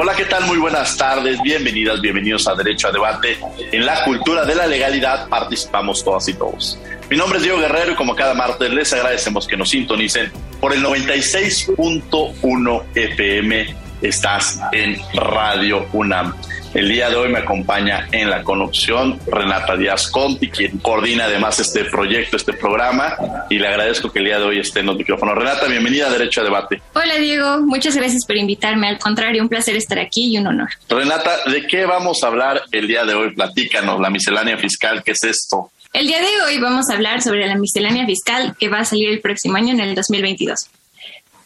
Hola, ¿qué tal? Muy buenas tardes, bienvenidas, bienvenidos a Derecho a Debate. En la cultura de la legalidad participamos todas y todos. Mi nombre es Diego Guerrero y como cada martes les agradecemos que nos sintonicen por el 96.1 FM. Estás en Radio UNAM. El día de hoy me acompaña en la conducción Renata Díaz Conti, quien coordina además este proyecto, este programa, y le agradezco que el día de hoy esté en los micrófonos. Renata, bienvenida a Derecho a Debate. Hola Diego, muchas gracias por invitarme. Al contrario, un placer estar aquí y un honor. Renata, ¿de qué vamos a hablar el día de hoy? Platícanos, la miscelánea fiscal, ¿qué es esto? El día de hoy vamos a hablar sobre la miscelánea fiscal que va a salir el próximo año en el 2022.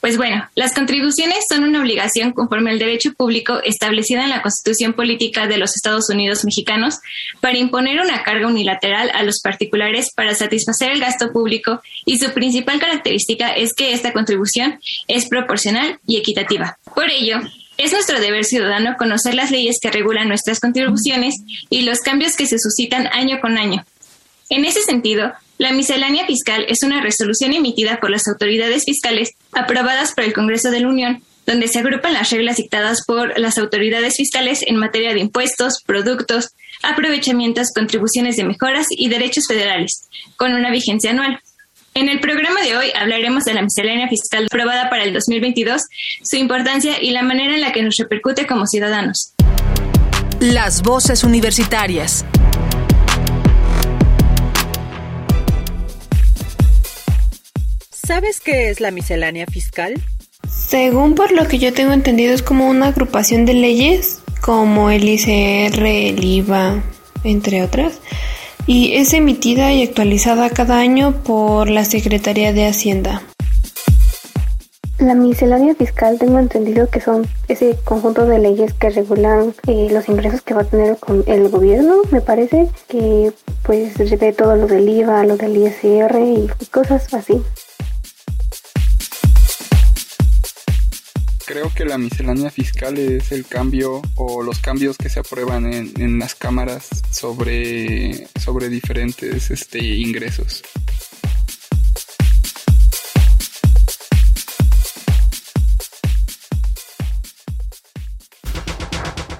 Pues bueno, las contribuciones son una obligación conforme al derecho público establecida en la Constitución Política de los Estados Unidos Mexicanos para imponer una carga unilateral a los particulares para satisfacer el gasto público y su principal característica es que esta contribución es proporcional y equitativa. Por ello, es nuestro deber ciudadano conocer las leyes que regulan nuestras contribuciones y los cambios que se suscitan año con año. En ese sentido, la miscelánea fiscal es una resolución emitida por las autoridades fiscales aprobadas por el Congreso de la Unión, donde se agrupan las reglas dictadas por las autoridades fiscales en materia de impuestos, productos, aprovechamientos, contribuciones de mejoras y derechos federales, con una vigencia anual. En el programa de hoy hablaremos de la miscelánea fiscal aprobada para el 2022, su importancia y la manera en la que nos repercute como ciudadanos. Las voces universitarias. ¿Sabes qué es la miscelánea fiscal? Según por lo que yo tengo entendido es como una agrupación de leyes como el ICR, el IVA, entre otras, y es emitida y actualizada cada año por la Secretaría de Hacienda. La miscelánea fiscal tengo entendido que son ese conjunto de leyes que regulan eh, los ingresos que va a tener el gobierno, me parece, que pues ve todo lo del IVA, lo del ISR y cosas así. Creo que la miscelánea fiscal es el cambio o los cambios que se aprueban en, las cámaras sobre, sobre diferentes este, ingresos.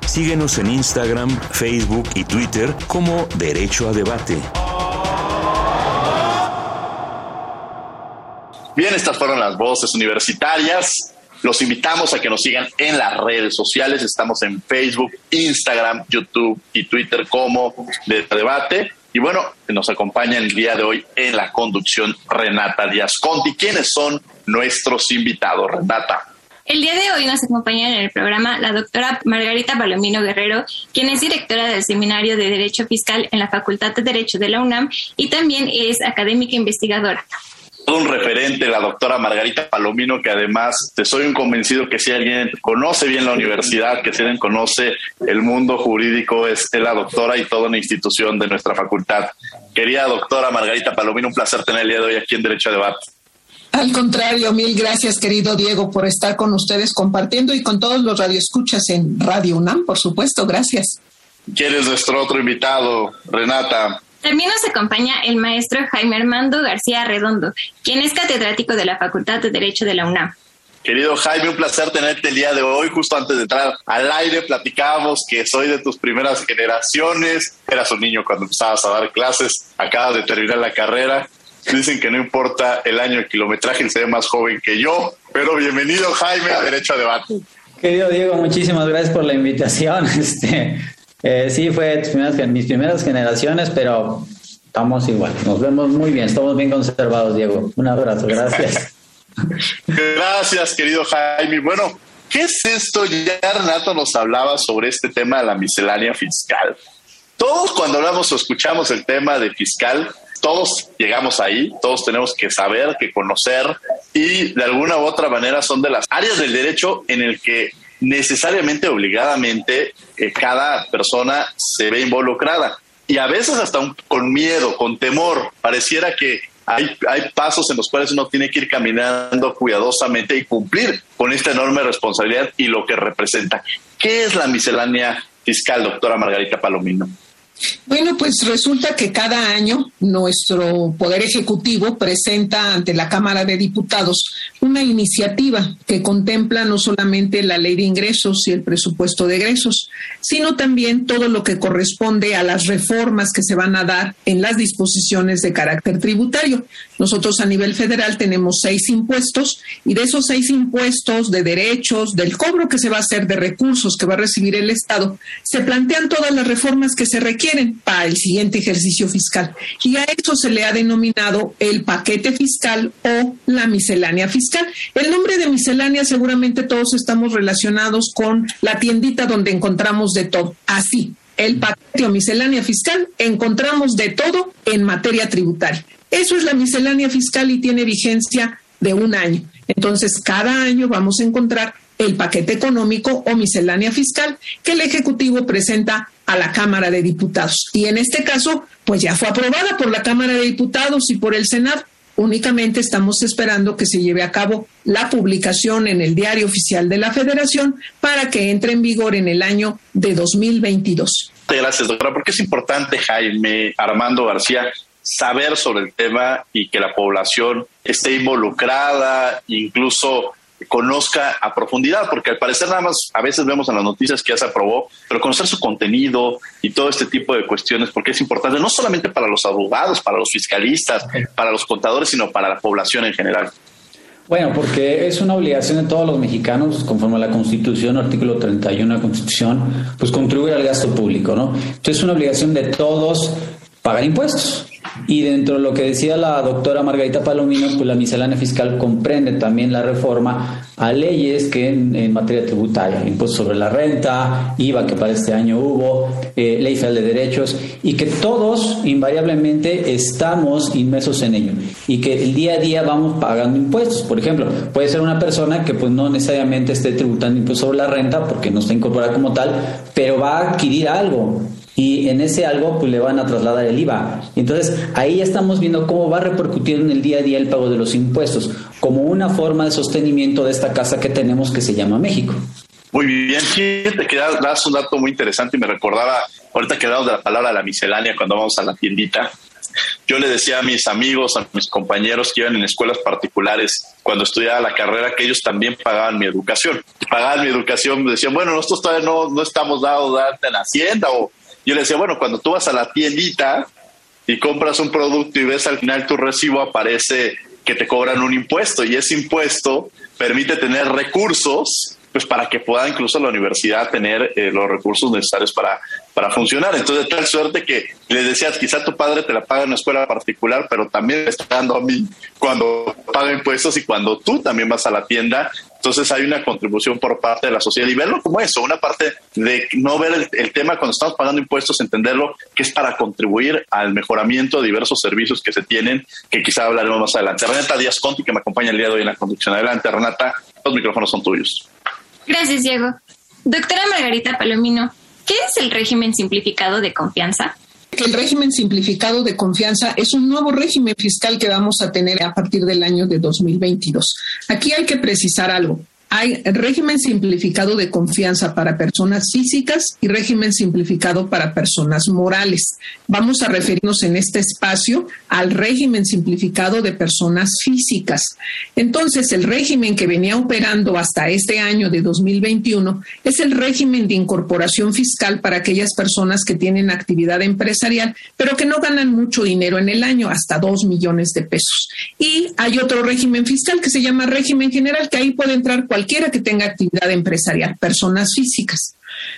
Síguenos en Instagram, Facebook y Twitter como Derecho a Debate. Bien, estas fueron las voces universitarias. Los invitamos a que nos sigan en las redes sociales. Estamos en Facebook, Instagram, YouTube y Twitter como de debate. Y bueno, nos acompaña el día de hoy en la conducción Renata Díaz Conti. ¿Quiénes son nuestros invitados, Renata? El día de hoy nos acompaña en el programa la doctora Margarita Palomino Guerrero, quien es directora del Seminario de Derecho Fiscal en la Facultad de Derecho de la UNAM y también es académica investigadora un referente, la doctora Margarita Palomino, que además te soy un convencido que si alguien conoce bien la universidad, que si alguien conoce el mundo jurídico, es la doctora y toda una institución de nuestra facultad. Querida doctora Margarita Palomino, un placer tener el día de hoy aquí en Derecho a Debate. Al contrario, mil gracias, querido Diego, por estar con ustedes compartiendo y con todos los radioescuchas en Radio UNAM, por supuesto. Gracias. ¿Quién es nuestro otro invitado, Renata? También nos acompaña el maestro Jaime Armando García Redondo, quien es catedrático de la Facultad de Derecho de la UNAM. Querido Jaime, un placer tenerte el día de hoy. Justo antes de entrar al aire platicábamos que soy de tus primeras generaciones. Eras un niño cuando empezabas a dar clases, acabas de terminar la carrera. Dicen que no importa el año de kilometraje, se ve más joven que yo. Pero bienvenido Jaime a Derecho a Debate. Querido Diego, muchísimas gracias por la invitación. Este, Eh, sí, fue mis primeras generaciones, pero estamos igual. Nos vemos muy bien, estamos bien conservados, Diego. Un abrazo, gracias. gracias, querido Jaime. Bueno, ¿qué es esto? Ya Renato nos hablaba sobre este tema de la miscelánea fiscal. Todos cuando hablamos o escuchamos el tema de fiscal, todos llegamos ahí, todos tenemos que saber, que conocer y de alguna u otra manera son de las áreas del derecho en el que necesariamente, obligadamente, eh, cada persona se ve involucrada. Y a veces hasta con miedo, con temor. Pareciera que hay, hay pasos en los cuales uno tiene que ir caminando cuidadosamente y cumplir con esta enorme responsabilidad y lo que representa. ¿Qué es la miscelánea fiscal, doctora Margarita Palomino? Bueno, pues resulta que cada año nuestro Poder Ejecutivo presenta ante la Cámara de Diputados una iniciativa que contempla no solamente la ley de ingresos y el presupuesto de egresos, sino también todo lo que corresponde a las reformas que se van a dar en las disposiciones de carácter tributario. Nosotros a nivel federal tenemos seis impuestos y de esos seis impuestos de derechos, del cobro que se va a hacer de recursos que va a recibir el Estado, se plantean todas las reformas que se requieren para el siguiente ejercicio fiscal. Y a eso se le ha denominado el paquete fiscal o la miscelánea fiscal. El nombre de miscelánea seguramente todos estamos relacionados con la tiendita donde encontramos de todo. Así, el paquete o miscelánea fiscal encontramos de todo en materia tributaria. Eso es la miscelánea fiscal y tiene vigencia de un año. Entonces, cada año vamos a encontrar el paquete económico o miscelánea fiscal que el Ejecutivo presenta a la Cámara de Diputados. Y en este caso, pues ya fue aprobada por la Cámara de Diputados y por el Senado. Únicamente estamos esperando que se lleve a cabo la publicación en el Diario Oficial de la Federación para que entre en vigor en el año de 2022. Gracias, doctora. Porque es importante, Jaime Armando García, saber sobre el tema y que la población esté involucrada, incluso conozca a profundidad, porque al parecer nada más a veces vemos en las noticias que ya se aprobó, pero conocer su contenido y todo este tipo de cuestiones, porque es importante no solamente para los abogados, para los fiscalistas, para los contadores, sino para la población en general. Bueno, porque es una obligación de todos los mexicanos, conforme a la Constitución, artículo 31 de la Constitución, pues contribuir al gasto público, ¿no? Entonces es una obligación de todos pagar impuestos. Y dentro de lo que decía la doctora Margarita Palomino, pues la miscelánea fiscal comprende también la reforma a leyes que en, materia tributaria, impuestos sobre la renta, IVA que para este año hubo, eh, ley federal de derechos, y que todos invariablemente estamos inmersos en ello y que el día a día vamos pagando impuestos. Por ejemplo, puede ser una persona que pues no necesariamente esté tributando impuestos sobre la renta porque no está incorporada como tal, pero va a adquirir algo y en ese algo pues le van a trasladar el IVA. Entonces ahí estamos viendo cómo va a repercutir en el día a día el pago de los impuestos, como una forma de sostenimiento de esta casa que tenemos que se llama México. Muy bien, sí, te das un dato muy interesante y me recordaba, ahorita que hablamos de la palabra la miscelánea cuando vamos a la tiendita, yo le decía a mis amigos, a mis compañeros que iban en escuelas particulares cuando estudiaba la carrera que ellos también pagaban mi educación. Pagaban mi educación, me decían, bueno, nosotros todavía no, no estamos dados de en Hacienda o yo le decía, bueno, cuando tú vas a la tiendita y compras un producto y ves al final tu recibo, aparece que te cobran un impuesto y ese impuesto permite tener recursos pues para que pueda incluso la universidad tener eh, los recursos necesarios para, para funcionar. Entonces, tal suerte que le decías, quizá tu padre te la paga en una escuela particular, pero también me está dando a mí cuando paga impuestos y cuando tú también vas a la tienda entonces hay una contribución por parte de la sociedad y verlo como eso, una parte de no ver el, tema cuando estamos pagando impuestos, entenderlo que es para contribuir al mejoramiento de diversos servicios que se tienen, que quizá hablaremos más adelante. Renata Díaz Conti, que me acompaña el día de hoy en la conducción. Adelante, Renata, los micrófonos son tuyos. Gracias, Diego. Doctora Margarita Palomino, ¿qué es el régimen simplificado de confianza? el régimen simplificado de confianza es un nuevo régimen fiscal que vamos a tener a partir del año de 2022. Aquí hay que precisar algo. Hay régimen simplificado de confianza para personas físicas y régimen simplificado para personas morales. Vamos a referirnos en este espacio al régimen simplificado de personas físicas. Entonces, el régimen que venía operando hasta este año de 2021 es el régimen de incorporación fiscal para aquellas personas que tienen actividad empresarial, pero que no ganan mucho dinero en el año, hasta dos millones de pesos. Y hay otro régimen fiscal que se llama régimen general, que ahí puede entrar cualquier cualquiera que tenga actividad empresarial, personas físicas.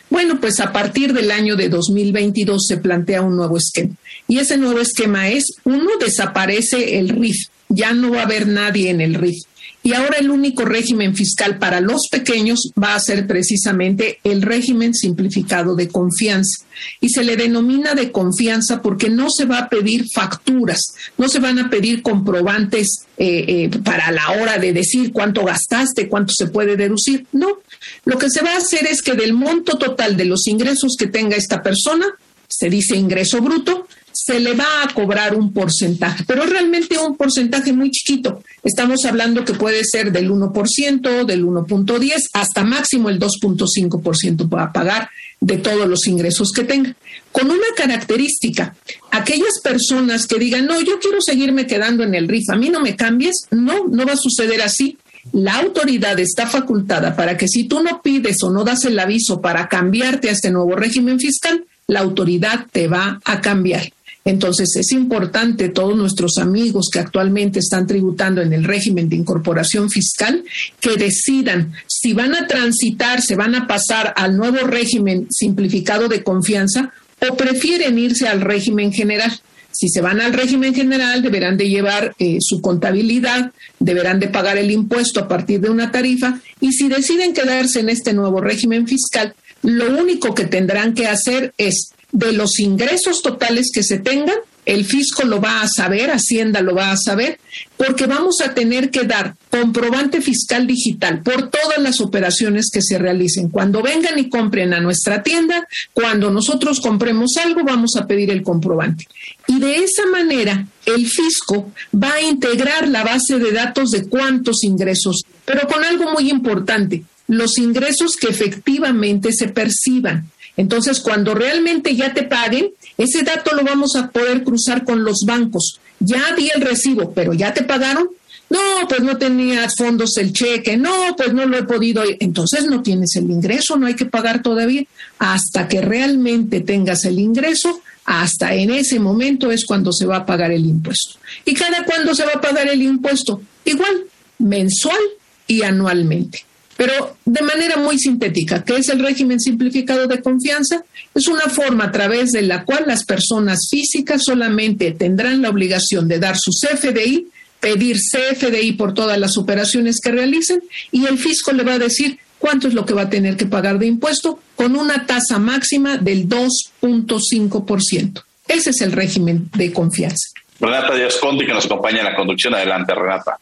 Bueno, pues a partir del año de 2022 se plantea un nuevo esquema. Y ese nuevo esquema es, uno, desaparece el RIF, ya no va a haber nadie en el RIF. Y ahora el único régimen fiscal para los pequeños va a ser precisamente el régimen simplificado de confianza. Y se le denomina de confianza porque no se va a pedir facturas, no se van a pedir comprobantes eh, eh, para la hora de decir cuánto gastaste, cuánto se puede deducir. No, lo que se va a hacer es que del monto total de los ingresos que tenga esta persona, se dice ingreso bruto, se le va a cobrar un porcentaje, pero realmente un porcentaje muy chiquito. Estamos hablando que puede ser del 1%, del 1.10, hasta máximo el 2.5% para pagar de todos los ingresos que tenga. Con una característica, aquellas personas que digan, no, yo quiero seguirme quedando en el RIF, a mí no me cambies, no, no va a suceder así. La autoridad está facultada para que si tú no pides o no das el aviso para cambiarte a este nuevo régimen fiscal, la autoridad te va a cambiar. Entonces es importante todos nuestros amigos que actualmente están tributando en el régimen de incorporación fiscal que decidan si van a transitar, se van a pasar al nuevo régimen simplificado de confianza o prefieren irse al régimen general. Si se van al régimen general, deberán de llevar eh, su contabilidad, deberán de pagar el impuesto a partir de una tarifa y si deciden quedarse en este nuevo régimen fiscal, lo único que tendrán que hacer es de los ingresos totales que se tengan, el fisco lo va a saber, Hacienda lo va a saber, porque vamos a tener que dar comprobante fiscal digital por todas las operaciones que se realicen. Cuando vengan y compren a nuestra tienda, cuando nosotros compremos algo, vamos a pedir el comprobante. Y de esa manera, el fisco va a integrar la base de datos de cuántos ingresos, pero con algo muy importante, los ingresos que efectivamente se perciban. Entonces, cuando realmente ya te paguen, ese dato lo vamos a poder cruzar con los bancos. Ya di el recibo, pero ya te pagaron. No, pues no tenías fondos el cheque. No, pues no lo he podido. Entonces no tienes el ingreso, no hay que pagar todavía. Hasta que realmente tengas el ingreso, hasta en ese momento es cuando se va a pagar el impuesto. ¿Y cada cuándo se va a pagar el impuesto? Igual, mensual y anualmente pero de manera muy sintética, ¿qué es el régimen simplificado de confianza? Es una forma a través de la cual las personas físicas solamente tendrán la obligación de dar su CFDI, pedir CFDI por todas las operaciones que realicen y el fisco le va a decir cuánto es lo que va a tener que pagar de impuesto con una tasa máxima del 2.5%. Ese es el régimen de confianza. Renata Díaz Conti, que nos acompaña en la conducción. Adelante, Renata.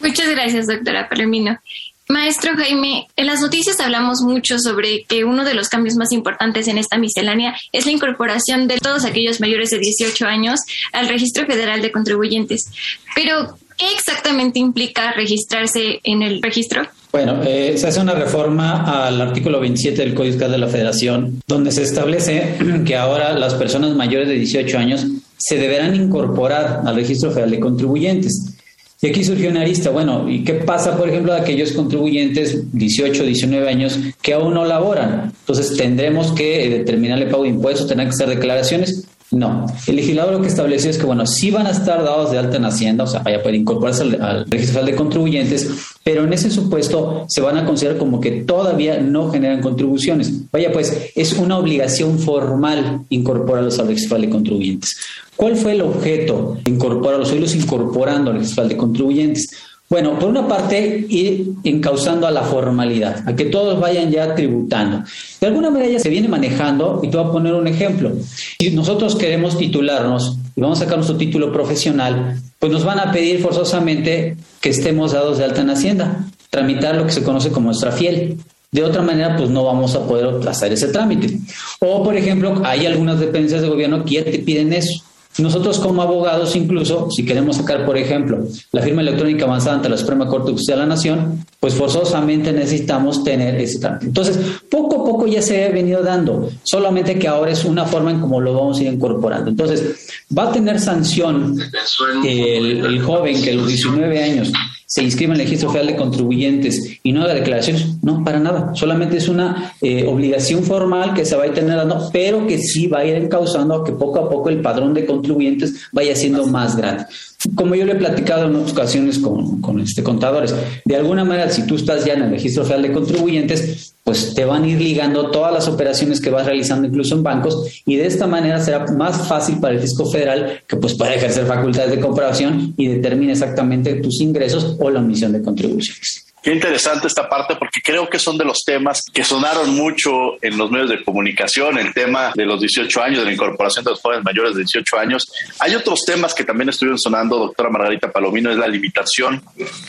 Muchas gracias, doctora Palomino. Maestro Jaime, en las noticias hablamos mucho sobre que uno de los cambios más importantes en esta miscelánea es la incorporación de todos aquellos mayores de 18 años al Registro Federal de Contribuyentes. Pero, ¿qué exactamente implica registrarse en el registro? Bueno, eh, se hace una reforma al artículo 27 del Código Fiscal de la Federación, donde se establece que ahora las personas mayores de 18 años se deberán incorporar al Registro Federal de Contribuyentes. Y aquí surgió una arista, bueno, ¿y qué pasa, por ejemplo, de aquellos contribuyentes 18, 19 años que aún no laboran? Entonces, ¿tendremos que eh, determinar el pago de impuestos, tener que hacer declaraciones? No, el legislador lo que estableció es que, bueno, sí van a estar dados de alta en Hacienda, o sea, vaya puede incorporarse al, registro de contribuyentes, pero en ese supuesto se van a considerar como que todavía no generan contribuciones. Vaya, pues es una obligación formal incorporarlos al registro de contribuyentes. ¿Cuál fue el objeto de incorporarlos, irlos incorporando al registro de contribuyentes? Bueno, por una parte, ir encauzando a la formalidad, a que todos vayan ya tributando. De alguna manera ya se viene manejando, y te voy a poner un ejemplo. Si nosotros queremos titularnos y vamos a sacar nuestro título profesional, pues nos van a pedir forzosamente que estemos dados de alta en Hacienda, tramitar lo que se conoce como nuestra fiel. De otra manera, pues no vamos a poder hacer ese trámite. O, por ejemplo, hay algunas dependencias de gobierno que ya te piden eso. Nosotros como abogados, incluso, si queremos sacar, por ejemplo, la firma electrónica avanzada ante la Suprema Corte de Justicia de la Nación, pues forzosamente necesitamos tener ese trámite. Entonces, poco a poco ya se ha venido dando, solamente que ahora es una forma en cómo lo vamos a ir incorporando. Entonces, va a tener sanción el, el joven que a los 19 años se inscribe en el registro federal de contribuyentes y no haga declaraciones, no, para nada. Solamente es una eh, obligación formal que se va a ir dando, pero que sí va a ir encauzando a que poco a poco el padrón de contribuyentes vaya siendo más grande. Como yo le he platicado en otras ocasiones con, con este, contadores, de alguna manera, si tú estás ya en el registro federal de contribuyentes, pues te van a ir ligando todas las operaciones que vas realizando incluso en bancos y de esta manera será más fácil para el fisco federal que pues pueda ejercer facultades de comprobación y determine exactamente tus ingresos o la omisión de contribuciones. Qué interesante esta parte porque creo que son de los temas que sonaron mucho en los medios de comunicación, el tema de los 18 años, de la incorporación de los jóvenes mayores de 18 años. Hay otros temas que también estuvieron sonando, doctora Margarita Palomino, es la limitación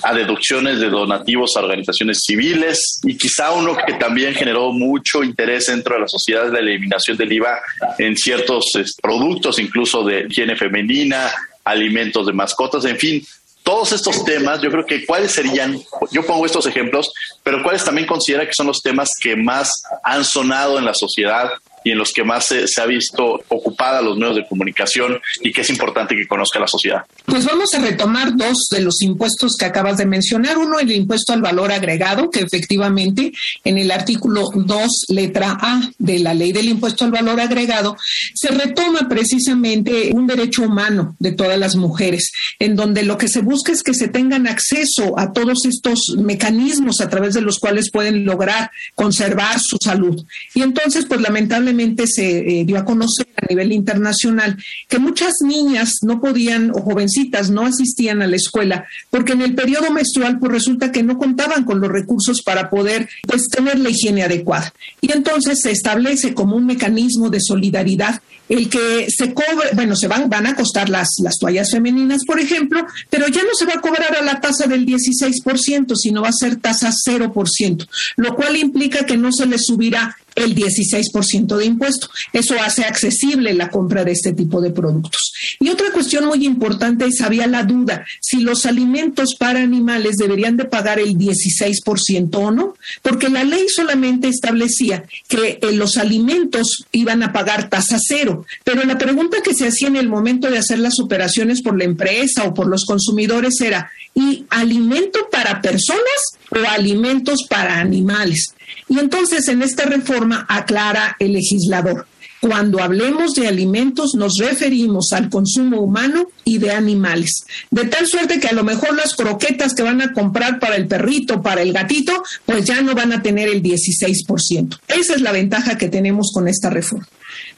a deducciones de donativos a organizaciones civiles y quizá uno que también generó mucho interés dentro de la sociedad es la eliminación del IVA en ciertos productos, incluso de higiene femenina, alimentos de mascotas, en fin, todos estos temas, yo creo que cuáles serían, yo pongo estos ejemplos, pero cuáles también considera que son los temas que más han sonado en la sociedad y en los que más se, ha visto ocupada los medios de comunicación y que es importante que conozca la sociedad. Pues vamos a retomar dos de los impuestos que acabas de mencionar. Uno, el impuesto al valor agregado, que efectivamente en el artículo 2, letra A de la ley del impuesto al valor agregado, se retoma precisamente un derecho humano de todas las mujeres, en donde lo que se busca es que se tengan acceso a todos estos mecanismos a través de los cuales pueden lograr conservar su salud. Y entonces, pues lamentablemente, se eh, dio a conocer a nivel internacional que muchas niñas no podían o jovencitas no asistían a la escuela porque en el periodo menstrual pues resulta que no contaban con los recursos para poder pues tener la higiene adecuada. Y entonces se establece como un mecanismo de solidaridad el que se cobre, bueno, se van, van a costar las, las toallas femeninas, por ejemplo, pero ya no se va a cobrar a la tasa del 16%, sino va a ser tasa 0%, lo cual implica que no se le subirá el 16% de impuesto. Eso hace accesible la compra de este tipo de productos. Y otra cuestión muy importante es, había la duda si los alimentos para animales deberían de pagar el 16% o no, porque la ley solamente establecía que eh, los alimentos iban a pagar tasa cero, pero la pregunta que se hacía en el momento de hacer las operaciones por la empresa o por los consumidores era, ¿y alimento para personas o alimentos para animales? Y entonces en esta reforma aclara el legislador. Cuando hablemos de alimentos nos referimos al consumo humano y de animales. De tal suerte que a lo mejor las croquetas que van a comprar para el perrito, para el gatito, pues ya no van a tener el 16%. Esa es la ventaja que tenemos con esta reforma.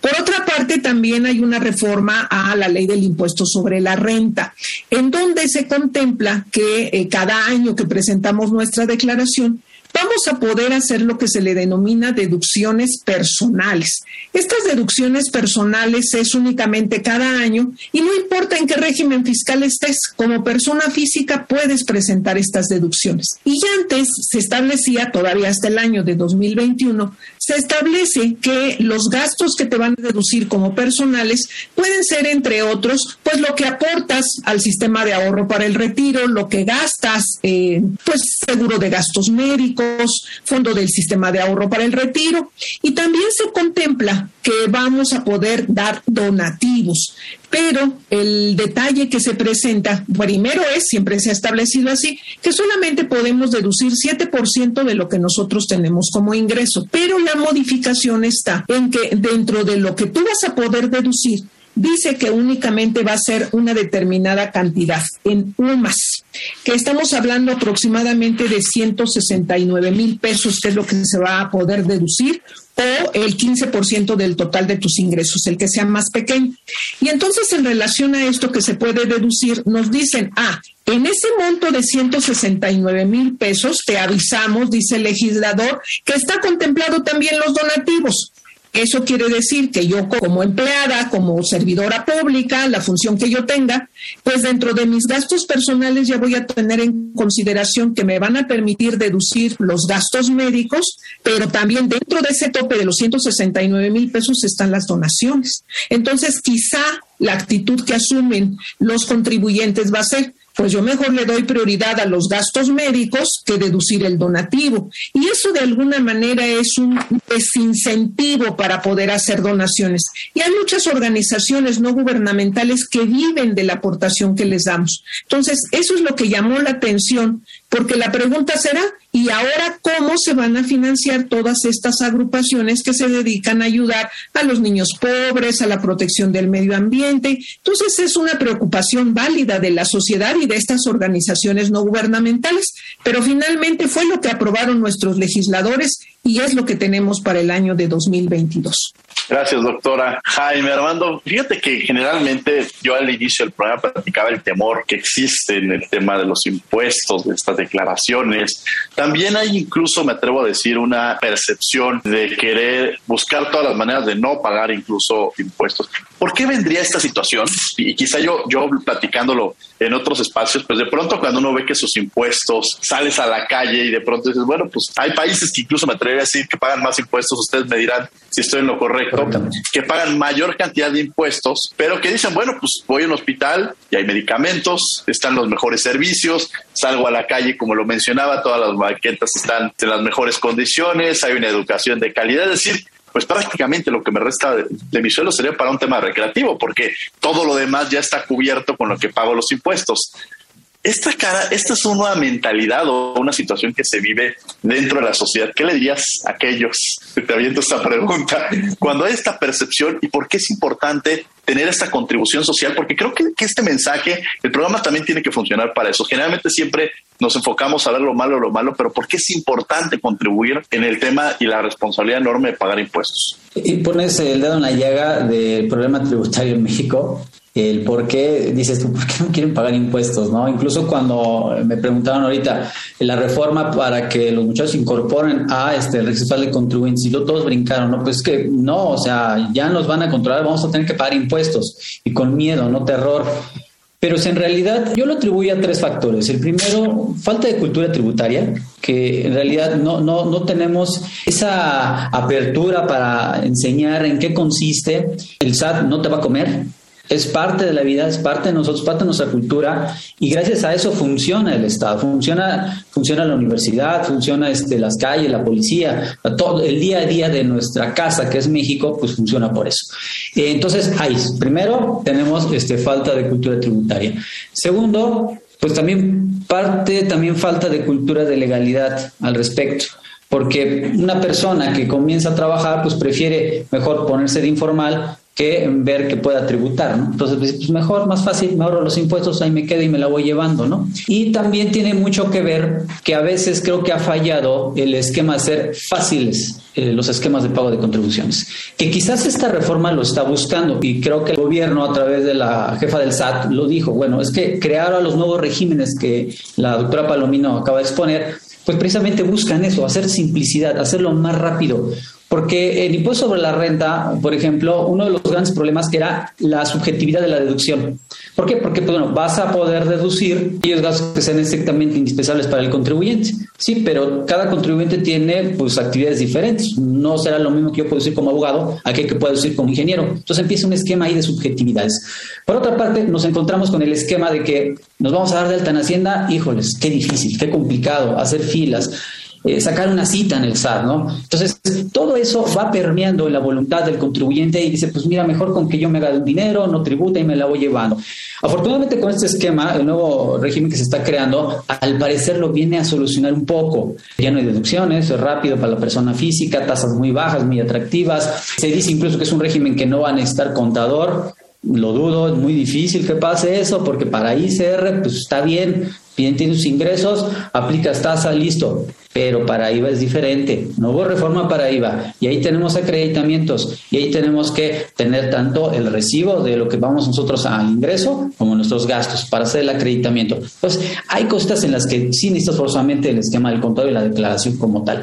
Por otra parte, también hay una reforma a la ley del impuesto sobre la renta, en donde se contempla que eh, cada año que presentamos nuestra declaración, vamos a poder hacer lo que se le denomina deducciones personales. Estas deducciones personales es únicamente cada año y no importa en qué régimen fiscal estés, como persona física puedes presentar estas deducciones. Y ya antes se establecía, todavía hasta el año de 2021, se establece que los gastos que te van a deducir como personales pueden ser, entre otros, pues lo que aportas al sistema de ahorro para el retiro, lo que gastas, pues seguro de gastos médicos, fondo del sistema de ahorro para el retiro. Y también se contempla que vamos a poder dar donativos pero el detalle que se presenta, primero es, siempre se ha establecido así, que solamente podemos deducir 7% de lo que nosotros tenemos como ingreso, pero la modificación está en que dentro de lo que tú vas a poder deducir, dice que únicamente va a ser una determinada cantidad en UMAS, que estamos hablando aproximadamente de 169 mil pesos, que es lo que se va a poder deducir, o el 15% del total de tus ingresos, el que sea más pequeño. Y entonces en relación a esto que se puede deducir, nos dicen, ah, en ese monto de 169 mil pesos, te avisamos, dice el legislador, que está contemplado también los donativos. Eso quiere decir que yo como empleada, como servidora pública, la función que yo tenga, pues dentro de mis gastos personales ya voy a tener en consideración que me van a permitir deducir los gastos médicos, pero también dentro de ese tope de los 169 mil pesos están las donaciones. Entonces, quizá la actitud que asumen los contribuyentes va a ser, pues yo mejor le doy prioridad a los gastos médicos que deducir el donativo. Y eso de alguna manera es un desincentivo para poder hacer donaciones. Y hay muchas organizaciones no gubernamentales que viven de la aportación que les damos. Entonces, eso es lo que llamó la atención porque la pregunta será, ¿y ahora cómo se van a financiar todas estas agrupaciones que se dedican a ayudar a los niños pobres, a la protección del medio ambiente? Entonces es una preocupación válida de la sociedad y de estas organizaciones no gubernamentales, pero finalmente fue lo que aprobaron nuestros legisladores y es lo que tenemos para el año de 2022. Gracias, doctora. Jaime Armando, fíjate que generalmente yo al inicio del programa platicaba el temor que existe en el tema de los impuestos, de estas declaraciones. También hay incluso, me atrevo a decir, una percepción de querer buscar todas las maneras de no pagar incluso impuestos. ¿Por qué vendría esta situación? Y quizá yo, yo platicándolo en otros espacios, pues de pronto cuando uno ve que sus impuestos sales a la calle y de pronto dices, bueno, pues hay países que incluso me atrevo a decir que pagan más impuestos, ustedes me dirán si estoy en lo correcto, que pagan mayor cantidad de impuestos, pero que dicen, bueno, pues voy a un hospital y hay medicamentos, están los mejores servicios, salgo a la calle, como lo mencionaba, todas las banquetas están en las mejores condiciones, hay una educación de calidad, es decir, pues prácticamente lo que me resta de, mi sueldo sería para un tema recreativo, porque todo lo demás ya está cubierto con lo que pago los impuestos. Esta cara, esta es una mentalidad o una situación que se vive dentro de la sociedad. ¿Qué le dirías a aquellos que te aviento esta pregunta? Cuando hay esta percepción y por qué es importante tener esta contribución social, porque creo que, que, este mensaje, el programa también tiene que funcionar para eso. Generalmente siempre nos enfocamos a ver lo malo, lo malo, pero ¿por qué es importante contribuir en el tema y la responsabilidad enorme de pagar impuestos? Y pones el dedo en la llaga del problema tributario en México el por qué, dices tú, ¿por qué no quieren pagar impuestos? ¿no? Incluso cuando me preguntaron ahorita la reforma para que los muchachos incorporen a este, el registro de contribuyentes y todos brincaron, ¿no? Pues que no, o sea, ya nos van a controlar, vamos a tener que pagar impuestos y con miedo, no terror. Pero si en realidad yo lo atribuyo a tres factores. El primero, falta de cultura tributaria, que en realidad no, no, no tenemos esa apertura para enseñar en qué consiste. El SAT no te va a comer, es parte de la vida, es parte de nosotros, parte de nuestra cultura y gracias a eso funciona el Estado, funciona, funciona la universidad, funciona este, las calles, la policía, todo el día a día de nuestra casa que es México, pues funciona por eso. Eh, entonces, ahí, primero tenemos este, falta de cultura tributaria. Segundo, pues también parte, también falta de cultura de legalidad al respecto porque una persona que comienza a trabajar, pues prefiere mejor ponerse de informal que ver que pueda tributar, ¿no? Entonces, pues, pues mejor, más fácil, me ahorro los impuestos, ahí me quedo y me la voy llevando, ¿no? Y también tiene mucho que ver que a veces creo que ha fallado el esquema de ser fáciles eh, los esquemas de pago de contribuciones, que quizás esta reforma lo está buscando y creo que el gobierno a través de la jefa del SAT lo dijo, bueno, es que crear a los nuevos regímenes que la doctora Palomino acaba de exponer, pues precisamente buscan eso, hacer simplicidad, hacerlo más rápido. Porque el impuesto sobre la renta, por ejemplo, uno de los grandes problemas era la subjetividad de la deducción. ¿Por qué? Porque pues, bueno, vas a poder deducir aquellos gastos que sean estrictamente indispensables para el contribuyente. Sí, pero cada contribuyente tiene pues actividades diferentes. No será lo mismo que yo puedo decir como abogado a que, puedo decir como ingeniero. Entonces empieza un esquema ahí de subjetividades. Por otra parte, nos encontramos con el esquema de que nos vamos a dar de alta en Hacienda. Híjoles, qué difícil, qué complicado, hacer filas eh, sacar una cita en el SAT, ¿no? Entonces, todo eso va permeando la voluntad del contribuyente y dice, pues mira, mejor con que yo me haga un dinero, no tributa y me la voy llevando. Afortunadamente con este esquema, el nuevo régimen que se está creando, al parecer lo viene a solucionar un poco. Ya no hay deducciones, es rápido para la persona física, tasas muy bajas, muy atractivas. Se dice incluso que es un régimen que no va a necesitar contador, lo dudo, es muy difícil que pase eso, porque para ICR, pues está bien, bien tiene sus ingresos, aplicas tasa, listo pero para IVA es diferente. No hubo reforma para IVA y ahí tenemos acreditamientos y ahí tenemos que tener tanto el recibo de lo que vamos nosotros al ingreso como nuestros gastos para hacer el acreditamiento. Entonces, hay cosas en las que sí necesitas forzosamente el esquema del contado y la declaración como tal.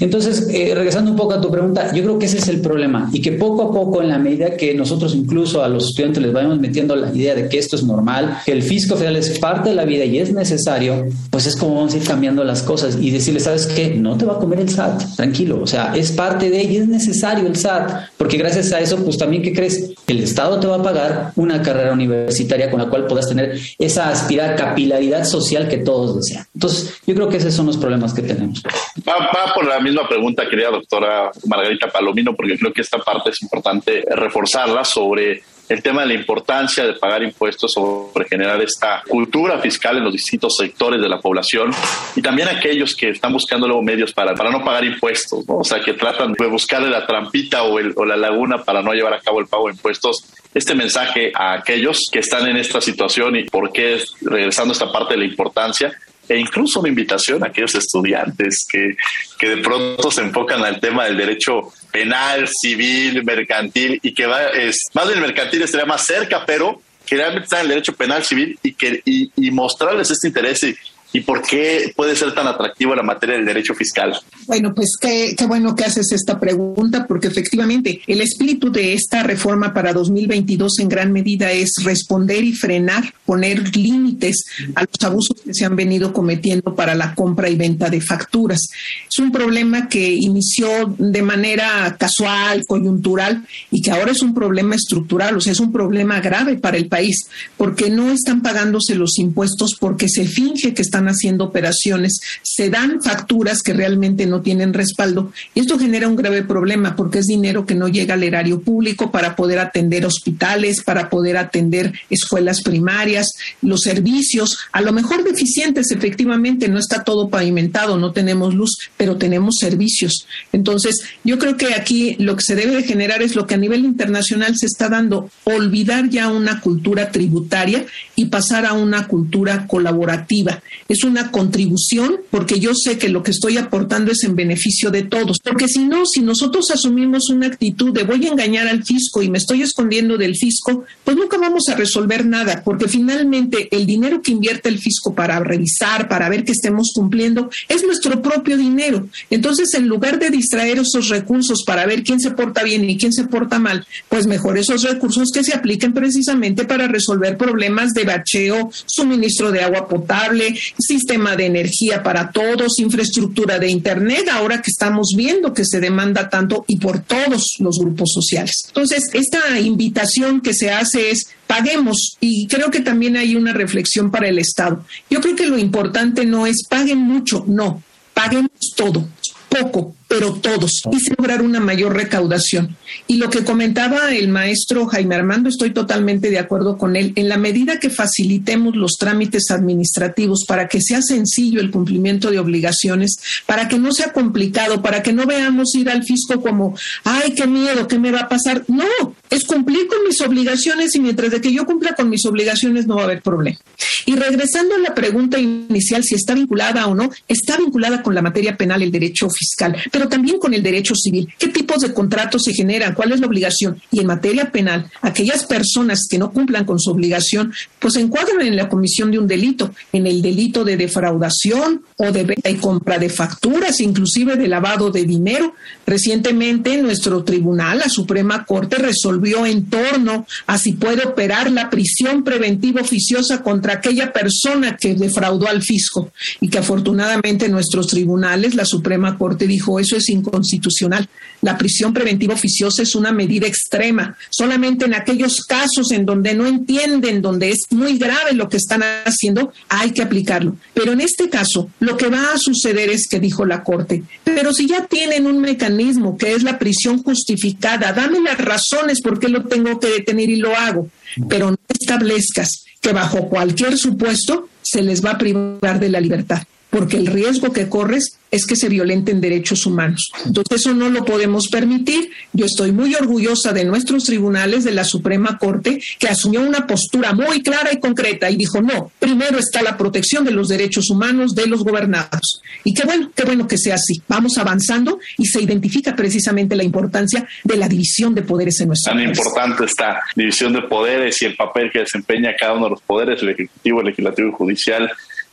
Entonces, eh, regresando un poco a tu pregunta, yo creo que ese es el problema y que poco a poco, en la medida que nosotros incluso a los estudiantes les vayamos metiendo la idea de que esto es normal, que el fisco federal es parte de la vida y es necesario, pues es como vamos a ir cambiando las cosas y decirles, ¿sabes qué? No te va a comer el SAT, tranquilo. O sea, es parte de ella, es necesario el SAT, porque gracias a eso, pues también, ¿qué crees? El Estado te va a pagar una carrera universitaria con la cual puedas tener esa aspirar capilaridad social que todos desean. Entonces, yo creo que esos son los problemas que tenemos. Va, por la misma pregunta, querida doctora Margarita Palomino, porque creo que esta parte es importante reforzarla sobre el tema de la importancia de pagar impuestos sobre generar esta cultura fiscal en los distintos sectores de la población y también aquellos que están buscando luego medios para, para no pagar impuestos, o sea, que tratan de buscarle la trampita o, o la laguna para no llevar a cabo el pago de impuestos. Este mensaje a aquellos que están en esta situación y por qué, regresando a esta parte de la importancia, e incluso una invitación a aquellos estudiantes que, que de pronto se enfocan al tema del derecho penal, civil, mercantil y que va, es, más del mercantil estaría más cerca, pero que realmente está en el derecho penal, civil y, que, y, y mostrarles este interés y, y por qué puede ser tan atractivo la materia del derecho fiscal? Bueno, pues qué, qué, bueno que haces esta pregunta, porque efectivamente el espíritu de esta reforma para 2022 en gran medida es responder y frenar, poner límites a los abusos que se han venido cometiendo para la compra y venta de facturas. Es un problema que inició de manera casual, coyuntural, y que ahora es un problema estructural, o sea, es un problema grave para el país, porque no están pagándose los impuestos porque se finge que están haciendo operaciones, se dan facturas que realmente no tienen respaldo. Y esto genera un grave problema porque es dinero que no llega al erario público para poder atender hospitales, para poder atender escuelas primarias, los servicios, a lo mejor deficientes efectivamente, no está todo pavimentado, no tenemos luz, pero tenemos servicios. Entonces, yo creo que aquí lo que se debe de generar es lo que a nivel internacional se está dando, olvidar ya una cultura tributaria y pasar a una cultura colaborativa es una contribución porque yo sé que lo que estoy aportando es en beneficio de todos. Porque si no, si nosotros asumimos una actitud de voy a engañar al fisco y me estoy escondiendo del fisco, pues nunca vamos a resolver nada, porque finalmente el dinero que invierte el fisco para revisar, para ver que estemos cumpliendo, es nuestro propio dinero. Entonces, en lugar de distraer esos recursos para ver quién se porta bien y quién se porta mal, pues mejor esos recursos que se apliquen precisamente para resolver problemas de bacheo, suministro de agua potable, sistema de energía para todos, infraestructura de Internet, ahora que estamos viendo que se demanda tanto y por todos los grupos sociales. Entonces, esta invitación que se hace es paguemos y creo que también hay una reflexión para el Estado. Yo creo que lo importante no es paguen mucho, no, paguemos todo, poco, pero todos, y lograr una mayor recaudación. Y lo que comentaba el maestro Jaime Armando, estoy totalmente de acuerdo con él. En la medida que facilitemos los trámites administrativos para que sea sencillo el cumplimiento de obligaciones, para que no sea complicado, para que no veamos ir al fisco como, ay, qué miedo, ¿qué me va a pasar? No, es cumplir con mis obligaciones y mientras de que yo cumpla con mis obligaciones no va a haber problema. Y regresando a la pregunta inicial, si está vinculada o no, está vinculada con la materia penal, el derecho fiscal. Pero también con el derecho civil. ¿Qué tipos de contratos se generan? ¿Cuál es la obligación? Y en materia penal, aquellas personas que no cumplan con su obligación, pues se encuadran en la comisión de un delito, en el delito de defraudación o de venta y compra de facturas, inclusive de lavado de dinero. Recientemente nuestro tribunal, la Suprema Corte, resolvió en torno a si puede operar la prisión preventiva oficiosa contra aquella persona que defraudó al fisco y que afortunadamente nuestros tribunales, la Suprema Corte dijo es inconstitucional. La prisión preventiva oficiosa es una medida extrema. Solamente en aquellos casos en donde no entienden, donde es muy grave lo que están haciendo, hay que aplicarlo. Pero en este caso, lo que va a suceder es que dijo la Corte, pero si ya tienen un mecanismo que es la prisión justificada, dame las razones por qué lo tengo que detener y lo hago, pero no establezcas que bajo cualquier supuesto se les va a privar de la libertad porque el riesgo que corres es que se violenten derechos humanos. Entonces eso no lo podemos permitir. Yo estoy muy orgullosa de nuestros tribunales, de la Suprema Corte, que asumió una postura muy clara y concreta y dijo, no, primero está la protección de los derechos humanos de los gobernados. Y qué bueno, qué bueno que sea así. Vamos avanzando y se identifica precisamente la importancia de la división de poderes en nuestro Tan importante esta división de poderes y el papel que desempeña cada uno de los poderes, el Ejecutivo, el Legislativo y Judicial,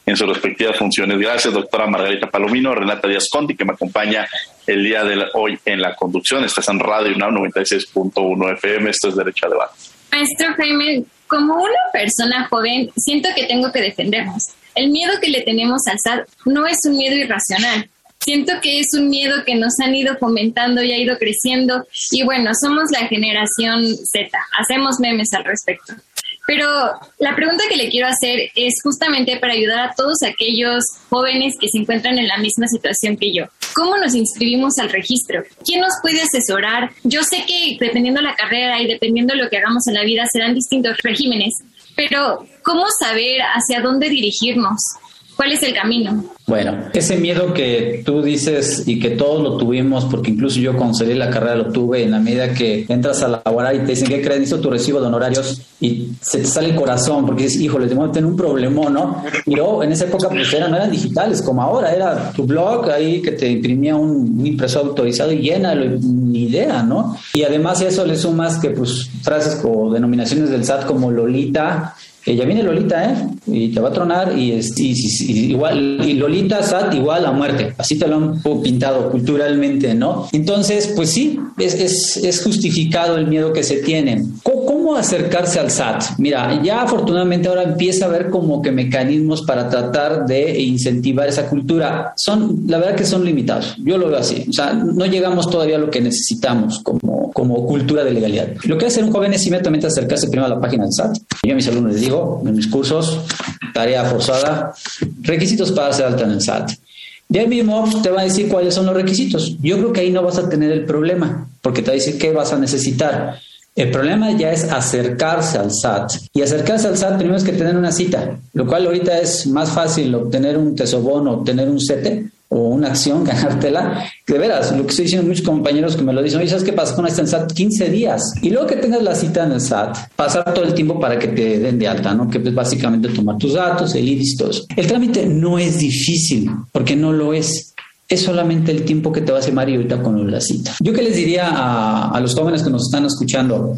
en sus respectivas funciones. Gracias, doctora Margarita Palomino, Renata Díaz Conti, que me acompaña el día de hoy en la conducción. Estás en Radio UNAM 96.1 FM. Esto es Derecho a Debate. Maestro Jaime, como una persona joven, siento que tengo que defendernos. El miedo que le tenemos al SAT no es un miedo irracional. Siento que es un miedo que nos han ido fomentando y ha ido creciendo. Y bueno, somos la generación Z. Hacemos memes al respecto. Pero la pregunta que le quiero hacer es justamente para ayudar a todos aquellos jóvenes que se encuentran en la misma situación que yo. ¿Cómo nos inscribimos al registro? ¿Quién nos puede asesorar? Yo sé que dependiendo la carrera y dependiendo lo que hagamos en la vida serán distintos regímenes, pero ¿cómo saber hacia dónde dirigirnos? ¿Cuál es el camino? Bueno, ese miedo que tú dices y que todos lo tuvimos, porque incluso yo cuando salí la carrera lo tuve, en la medida que entras a laborar y te dicen que crees, tu recibo de honorarios y se te sale el corazón porque dices, híjole, tengo que tener un problemón, ¿no? Y luego en esa época pues eran, no eran digitales como ahora, era tu blog ahí que te imprimía un, impresor autorizado y llena, ni idea, ¿no? Y además eso le sumas que pues frases o denominaciones del SAT como Lolita, que ya viene Lolita, ¿eh? Y te va a tronar y, igual, y Lolita SAT igual a muerte. Así te lo han pintado culturalmente, ¿no? Entonces, pues sí, es, es, es justificado el miedo que se tiene. ¿Cómo, acercarse al SAT? Mira, ya afortunadamente ahora empieza a haber como que mecanismos para tratar de incentivar esa cultura. Son, la verdad que son limitados. Yo lo veo así. O sea, no llegamos todavía a lo que necesitamos como, como cultura de legalidad. Lo que hace un joven es inmediatamente acercarse primero a la página del SAT. Yo a mis alumnos les digo, en mis cursos, tarea forzada, requisitos para hacer alta en el SAT. De ahí mismo te va a decir cuáles son los requisitos. Yo creo que ahí no vas a tener el problema, porque te va a decir qué vas a necesitar. El problema ya es acercarse al SAT. Y acercarse al SAT primero es que tener una cita, lo cual ahorita es más fácil obtener un tesobono, obtener un CETE, o una acción, ganártela, de veras, lo que estoy diciendo muchos compañeros que me lo dicen, oye, ¿sabes qué pasa con esta en SAT? 15 días. Y luego que tengas la cita en el SAT, pasar todo el tiempo para que te den de alta, ¿no? Que es básicamente tomar tus datos, el IRIS, todo eso. El trámite no es difícil, porque no lo es. Es solamente el tiempo que te va a hacer Mario ahorita con la cita. Yo que les diría a los jóvenes que nos están escuchando,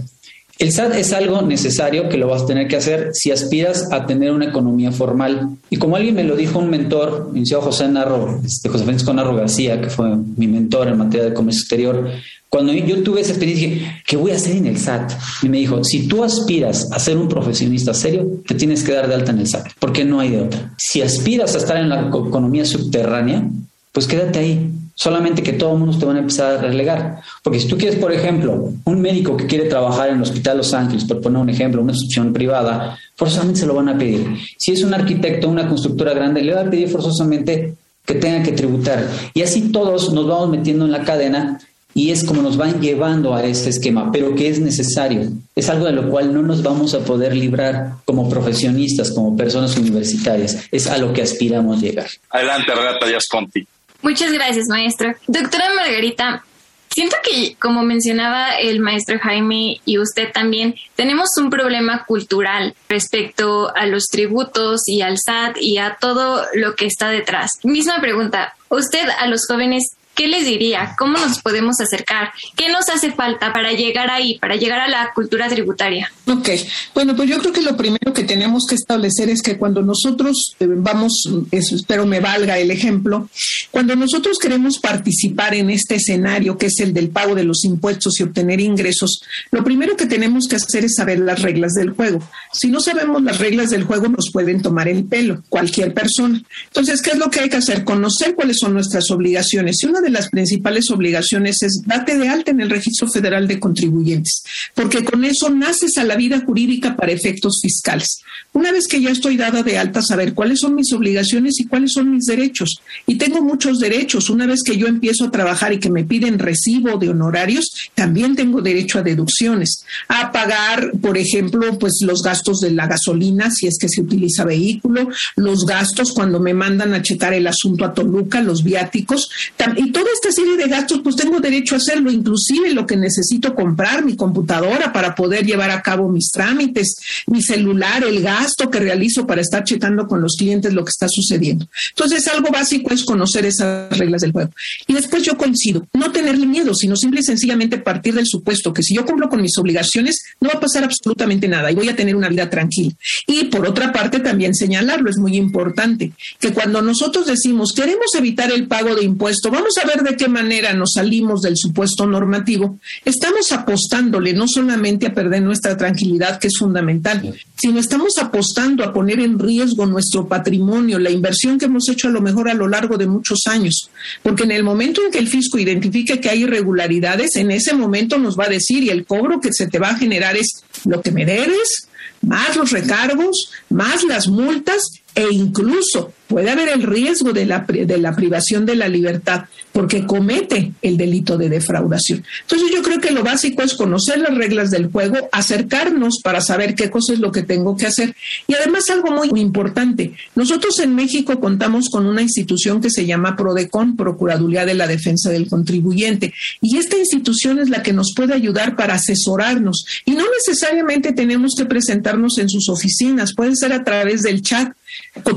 el SAT es algo necesario que lo vas a tener que hacer si aspiras a tener una economía formal. Y como alguien me lo dijo un mentor, mi José Narro, este, José Francisco Narro García, que fue mi mentor en materia de comercio exterior, cuando yo tuve esa experiencia dije, ¿qué voy a hacer en el SAT? Y me dijo, si tú aspiras a ser un profesionista serio, te tienes que dar de alta en el SAT, porque no hay de otra. Si aspiras a estar en la economía subterránea, pues quédate ahí solamente que todo el mundo te van a empezar a relegar. Porque si tú quieres, por ejemplo, un médico que quiere trabajar en el Hospital Los Ángeles, por poner un ejemplo, una institución privada, forzosamente se lo van a pedir. Si es un arquitecto, una constructora grande, le va a pedir forzosamente que tenga que tributar. Y así todos nos vamos metiendo en la cadena y es como nos van llevando a este esquema, pero que es necesario. Es algo de lo cual no nos vamos a poder librar como profesionistas, como personas universitarias. Es a lo que aspiramos llegar. Adelante, Renata Díaz Conti. Muchas gracias, maestro. Doctora Margarita, siento que, como mencionaba el maestro Jaime y usted también, tenemos un problema cultural respecto a los tributos y al SAT y a todo lo que está detrás. Misma pregunta, ¿usted a los jóvenes ¿qué les diría? ¿Cómo nos podemos acercar? ¿Qué nos hace falta para llegar ahí, para llegar a la cultura tributaria? Ok, bueno, pues yo creo que lo primero que tenemos que establecer es que cuando nosotros eh, vamos, espero me valga el ejemplo, cuando nosotros queremos participar en este escenario que es el del pago de los impuestos y obtener ingresos, lo primero que tenemos que hacer es saber las reglas del juego. Si no sabemos las reglas del juego, nos pueden tomar el pelo, cualquier persona. Entonces, ¿qué es lo que hay que hacer? Conocer cuáles son nuestras obligaciones. Y una de las principales obligaciones es date de alta en el Registro Federal de Contribuyentes, porque con eso naces a la vida jurídica para efectos fiscales. Una vez que ya estoy dada de alta, saber cuáles son mis obligaciones y cuáles son mis derechos. Y tengo muchos derechos. Una vez que yo empiezo a trabajar y que me piden recibo de honorarios, también tengo derecho a deducciones, a pagar, por ejemplo, pues los gastos de la gasolina, si es que se utiliza vehículo, los gastos cuando me mandan a checar el asunto a Toluca, los viáticos, y toda esta serie de gastos, pues tengo derecho a hacerlo, inclusive lo que necesito comprar, mi computadora para poder llevar a cabo mis trámites, mi celular, el gasto que realizo para estar checando con los clientes lo que está sucediendo. Entonces, algo básico es conocer esas reglas del juego. Y después yo coincido, no tenerle miedo, sino simple y sencillamente partir del supuesto que si yo cumplo con mis obligaciones, no va a pasar absolutamente nada y voy a tener una vida tranquila. Y por otra parte, también señalarlo, es muy importante, que cuando nosotros decimos queremos evitar el pago de impuestos, vamos a ver de qué manera nos salimos del supuesto normativo, estamos apostándole no solamente a perder nuestra tranquilidad, que es fundamental, sino estamos apostando a poner en riesgo nuestro patrimonio, la inversión que hemos hecho a lo mejor a lo largo de muchos años. Porque en el momento en que el fisco identifique que hay irregularidades, en ese momento nos va a decir y el cobro que se te va a generar es lo que me debes más los recargos, más las multas e incluso puede haber el riesgo de la, de la privación de la libertad porque comete el delito de defraudación. Entonces yo creo que lo básico es conocer las reglas del juego, acercarnos para saber qué cosa es lo que tengo que hacer. Y además algo muy importante, nosotros en México contamos con una institución que se llama PRODECON, Procuraduría de la Defensa del Contribuyente, y esta institución es la que nos puede ayudar para asesorarnos. Y no necesariamente tenemos que presentarnos en sus oficinas, puede ser a través del chat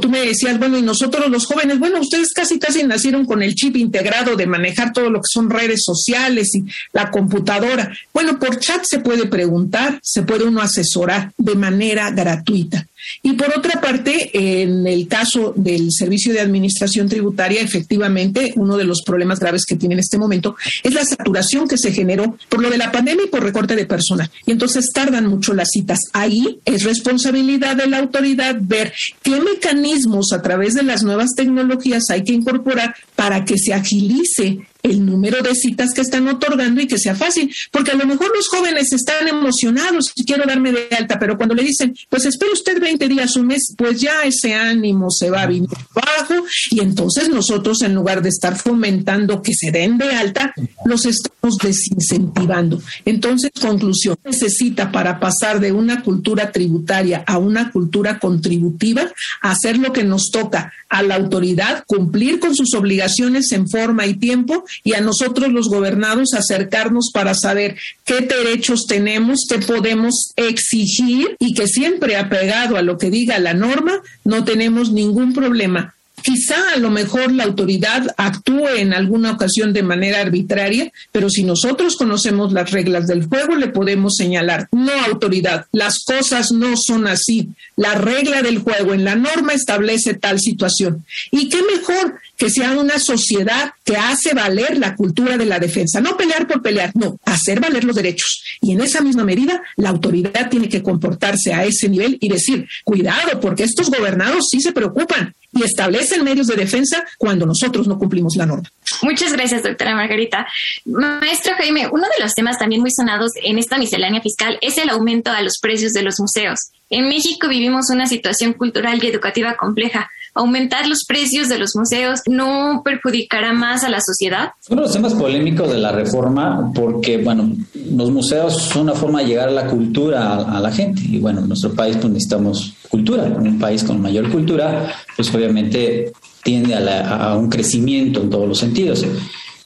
tú me decías, bueno, nosotros los jóvenes, bueno, ustedes casi casi nacieron con el chip integrado de manejar todo lo que son redes sociales y la computadora. Bueno, por chat se puede preguntar, se puede uno asesorar de manera gratuita. Y por otra parte, en el caso del Servicio de Administración Tributaria, efectivamente, uno de los problemas graves que tiene en este momento es la saturación que se generó por lo de la pandemia y por recorte de personal. Y entonces tardan mucho las citas. Ahí es responsabilidad de la autoridad ver qué mecanismos a través de las nuevas tecnologías hay que incorporar para que se agilice el número de citas que están otorgando y que sea fácil, porque a lo mejor los jóvenes están emocionados y quiero darme de alta, pero cuando le dicen, pues espere usted 20 días, un mes, pues ya ese ánimo se va a venir bajo y entonces nosotros en lugar de estar fomentando que se den de alta, los estamos desincentivando. Entonces, conclusión, necesita para pasar de una cultura tributaria a una cultura contributiva, hacer lo que nos toca a la autoridad, cumplir con sus obligaciones en forma y tiempo y a nosotros los gobernados acercarnos para saber qué derechos tenemos, qué podemos exigir y que siempre apegado a lo que diga la norma no tenemos ningún problema. Quizá a lo mejor la autoridad actúe en alguna ocasión de manera arbitraria, pero si nosotros conocemos las reglas del juego, le podemos señalar, no autoridad, las cosas no son así. La regla del juego en la norma establece tal situación. ¿Y qué mejor que sea una sociedad que hace valer la cultura de la defensa, no pelear por pelear, no, hacer valer los derechos. Y en esa misma medida, la autoridad tiene que comportarse a ese nivel y decir, cuidado, porque estos gobernados sí se preocupan y establecen medios de defensa cuando nosotros no cumplimos la norma. Muchas gracias, doctora Margarita. Maestro Jaime, uno de los temas también muy sonados en esta miscelánea fiscal es el aumento a los precios de los museos. En México vivimos una situación cultural y educativa compleja aumentar los precios de los museos no perjudicará más a la sociedad? Uno de los temas polémicos de la reforma, porque, bueno, los museos son una forma de llegar a la cultura a, la gente. Y bueno, en nuestro país pues, necesitamos cultura. En un país con mayor cultura, pues obviamente tiende a, a un crecimiento en todos los sentidos.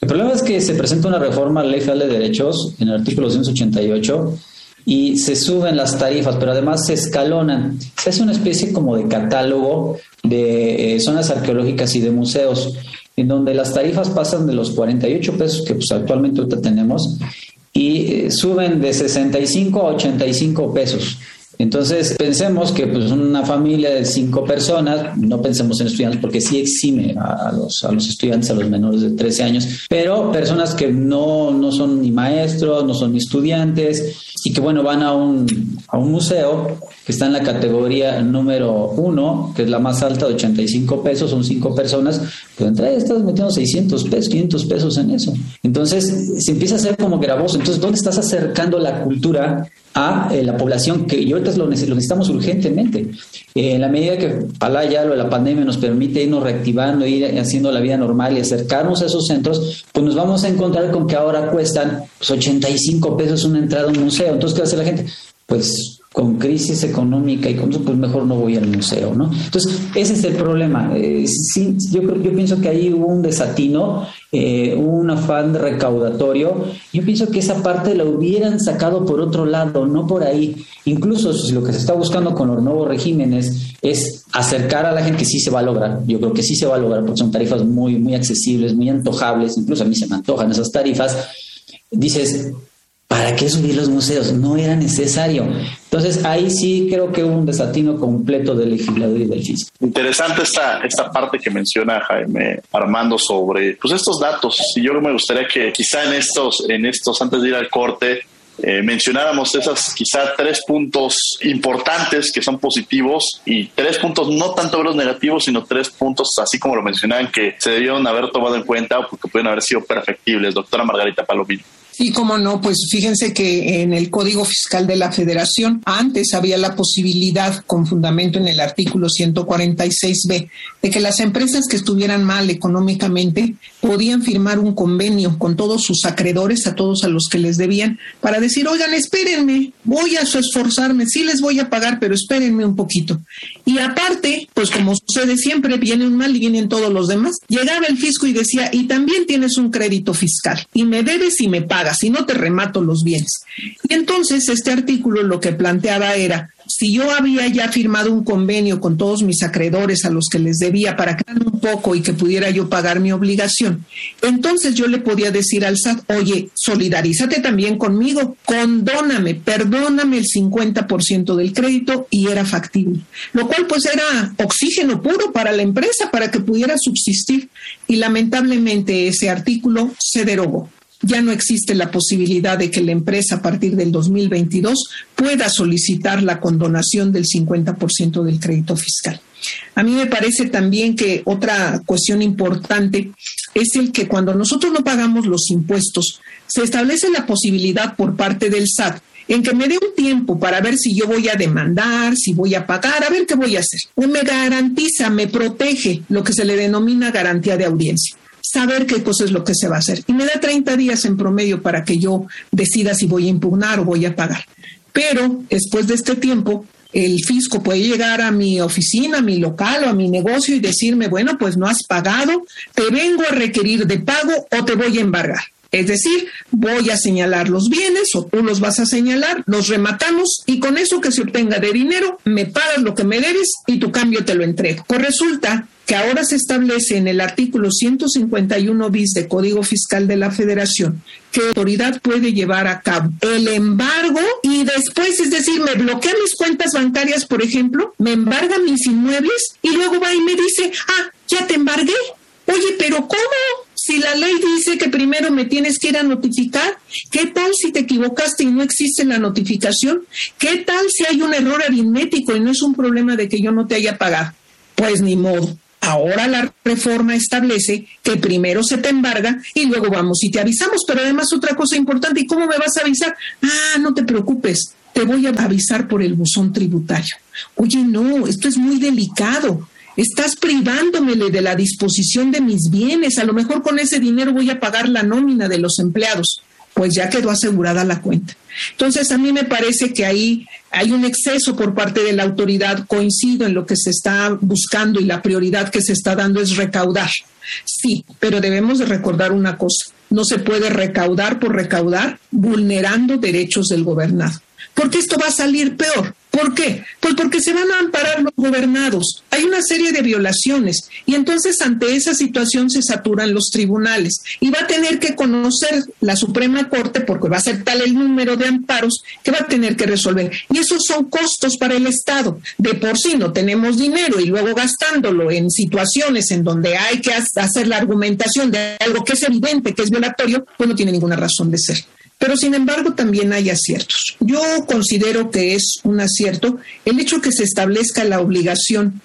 El problema es que se presenta una reforma a la Ley Federal de Derechos en el artículo 288 y se suben las tarifas, pero además se escalonan. Se hace una especie como de catálogo de eh, zonas arqueológicas y de museos, en donde las tarifas pasan de los 48 pesos que pues, actualmente tenemos y eh, suben de 65 a 85 pesos. Entonces, pensemos que pues, una familia de cinco personas, no pensemos en estudiantes porque sí exime a, los, a los estudiantes, a los menores de 13 años, pero personas que no, no son ni maestros, no son ni estudiantes y que, bueno, van a un, a un museo que está en la categoría número uno, que es la más alta de 85 pesos, son cinco personas, pues entre estás metiendo 600 pesos, 500 pesos en eso. Entonces, se empieza a hacer como gravoso. Entonces, ¿dónde estás acercando la cultura a eh, la población que y ahorita lo, necesitamos urgentemente. Eh, en la medida que ojalá ya lo de la pandemia nos permite irnos reactivando, ir haciendo la vida normal y acercarnos a esos centros, pues nos vamos a encontrar con que ahora cuestan 85 pues, pesos una entrada a un museo. Entonces, ¿qué hace la gente? Pues con crisis económica y con eso, pues mejor no voy al museo, ¿no? Entonces, ese es el problema. Eh, sí, yo, yo pienso que ahí hubo un desatino, eh, un afán recaudatorio. Yo pienso que esa parte la hubieran sacado por otro lado, no por ahí. Incluso si lo que se está buscando con los nuevos regímenes es acercar a la gente que sí se va a lograr. Yo creo que sí se va a lograr porque son tarifas muy, muy accesibles, muy antojables. Incluso a mí se me antojan esas tarifas. Dices, ¿Para qué subir los museos? No era necesario. Entonces ahí sí creo que hubo un desatino completo del legislador y del fisco. Interesante esta, esta parte que menciona Jaime Armando sobre pues estos datos. Y yo me gustaría que quizá en estos, en estos, antes de ir al corte, eh, mencionáramos esas quizá tres puntos importantes que son positivos y tres puntos no tanto los negativos, sino tres puntos, así como lo mencionaban, que se debieron haber tomado en cuenta porque pueden haber sido perfectibles. Doctora Margarita Palomino. Y como no, pues fíjense que en el Código Fiscal de la Federación antes había la posibilidad, con fundamento en el artículo 146b, de que las empresas que estuvieran mal económicamente podían firmar un convenio con todos sus acreedores, a todos a los que les debían, para decir, oigan, espérenme, voy a esforzarme, sí les voy a pagar, pero espérenme un poquito. Y aparte, pues como sucede siempre, viene un mal y vienen todos los demás, llegaba el fisco y decía, y también tienes un crédito fiscal, y me debes y me pagas si no te remato los bienes. Y entonces este artículo lo que planteaba era, si yo había ya firmado un convenio con todos mis acreedores a los que les debía para crear un poco y que pudiera yo pagar mi obligación, entonces yo le podía decir al SAT, oye, solidarízate también conmigo, condóname, perdóname el 50% del crédito y era factible. Lo cual pues era oxígeno puro para la empresa para que pudiera subsistir y lamentablemente ese artículo se derogó ya no existe la posibilidad de que la empresa a partir del 2022 pueda solicitar la condonación del 50% del crédito fiscal. A mí me parece también que otra cuestión importante es el que cuando nosotros no pagamos los impuestos, se establece la posibilidad por parte del SAT en que me dé un tiempo para ver si yo voy a demandar, si voy a pagar, a ver qué voy a hacer. Me garantiza, me protege lo que se le denomina garantía de audiencia saber qué cosa es lo que se va a hacer. Y me da 30 días en promedio para que yo decida si voy a impugnar o voy a pagar. Pero después de este tiempo, el fisco puede llegar a mi oficina, a mi local o a mi negocio y decirme, bueno, pues no has pagado, te vengo a requerir de pago o te voy a embargar. Es decir, voy a señalar los bienes o tú los vas a señalar, los rematamos y con eso que se obtenga de dinero, me pagas lo que me debes y tu cambio te lo entrego. Pues resulta que ahora se establece en el artículo 151 bis de Código Fiscal de la Federación que autoridad puede llevar a cabo el embargo y después, es decir, me bloquea mis cuentas bancarias, por ejemplo, me embarga mis inmuebles y luego va y me dice, ah, ya te embargué. Oye, pero ¿cómo? Si la ley dice que primero me tienes que ir a notificar, ¿qué tal si te equivocaste y no existe la notificación? ¿Qué tal si hay un error aritmético y no es un problema de que yo no te haya pagado? Pues ni modo. Ahora la reforma establece que primero se te embarga y luego vamos y te avisamos. Pero además otra cosa importante, ¿y cómo me vas a avisar? Ah, no te preocupes, te voy a avisar por el buzón tributario. Oye, no, esto es muy delicado estás privándomele de la disposición de mis bienes, a lo mejor con ese dinero voy a pagar la nómina de los empleados, pues ya quedó asegurada la cuenta. Entonces, a mí me parece que ahí hay un exceso por parte de la autoridad, coincido en lo que se está buscando y la prioridad que se está dando es recaudar. Sí, pero debemos de recordar una cosa, no se puede recaudar por recaudar vulnerando derechos del gobernado, porque esto va a salir peor. ¿Por qué? Pues porque se van a amparar los gobernados. Hay una serie de violaciones y entonces ante esa situación se saturan los tribunales y va a tener que conocer la Suprema Corte porque va a ser tal el número de amparos que va a tener que resolver. Y esos son costos para el Estado. De por sí no tenemos dinero y luego gastándolo en situaciones en donde hay que hacer la argumentación de algo que es evidente que es violatorio, pues no tiene ninguna razón de ser. Pero sin embargo también hay aciertos. Yo considero que es un acierto el hecho que se establezca la obligación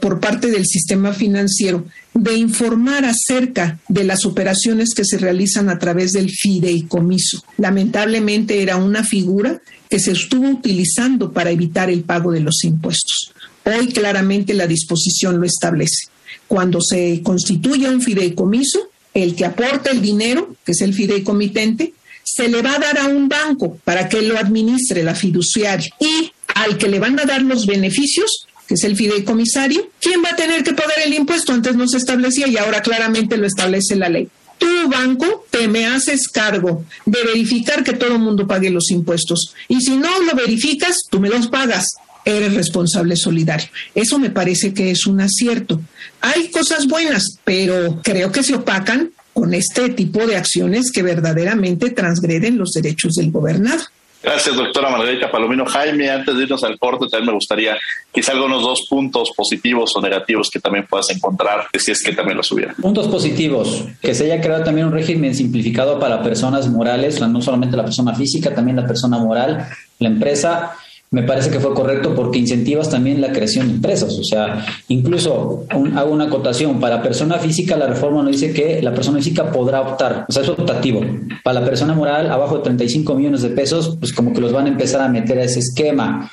por parte del sistema financiero de informar acerca de las operaciones que se realizan a través del fideicomiso. Lamentablemente era una figura que se estuvo utilizando para evitar el pago de los impuestos. Hoy claramente la disposición lo establece. Cuando se constituye un fideicomiso, el que aporta el dinero, que es el fideicomitente, se le va a dar a un banco para que lo administre la fiduciaria y al que le van a dar los beneficios, que es el fideicomisario, ¿quién va a tener que pagar el impuesto? Antes no se establecía y ahora claramente lo establece la ley. Tu banco te me haces cargo de verificar que todo el mundo pague los impuestos. Y si no lo verificas, tú me los pagas. Eres responsable solidario. Eso me parece que es un acierto. Hay cosas buenas, pero creo que se opacan con este tipo de acciones que verdaderamente transgreden los derechos del gobernado. Gracias, doctora Margarita Palomino. Jaime, antes de irnos al corte, también me gustaría quizá algunos dos puntos positivos o negativos que también puedas encontrar, si es que también los hubiera. Puntos positivos, que se haya creado también un régimen simplificado para personas morales, no solamente la persona física, también la persona moral, la empresa me parece que fue correcto porque incentivas también la creación de empresas. O sea, incluso hago una acotación, para persona física la reforma no dice que la persona física podrá optar, o sea, es optativo. Para la persona moral, abajo de 35 millones de pesos, pues como que los van a empezar a meter a ese esquema.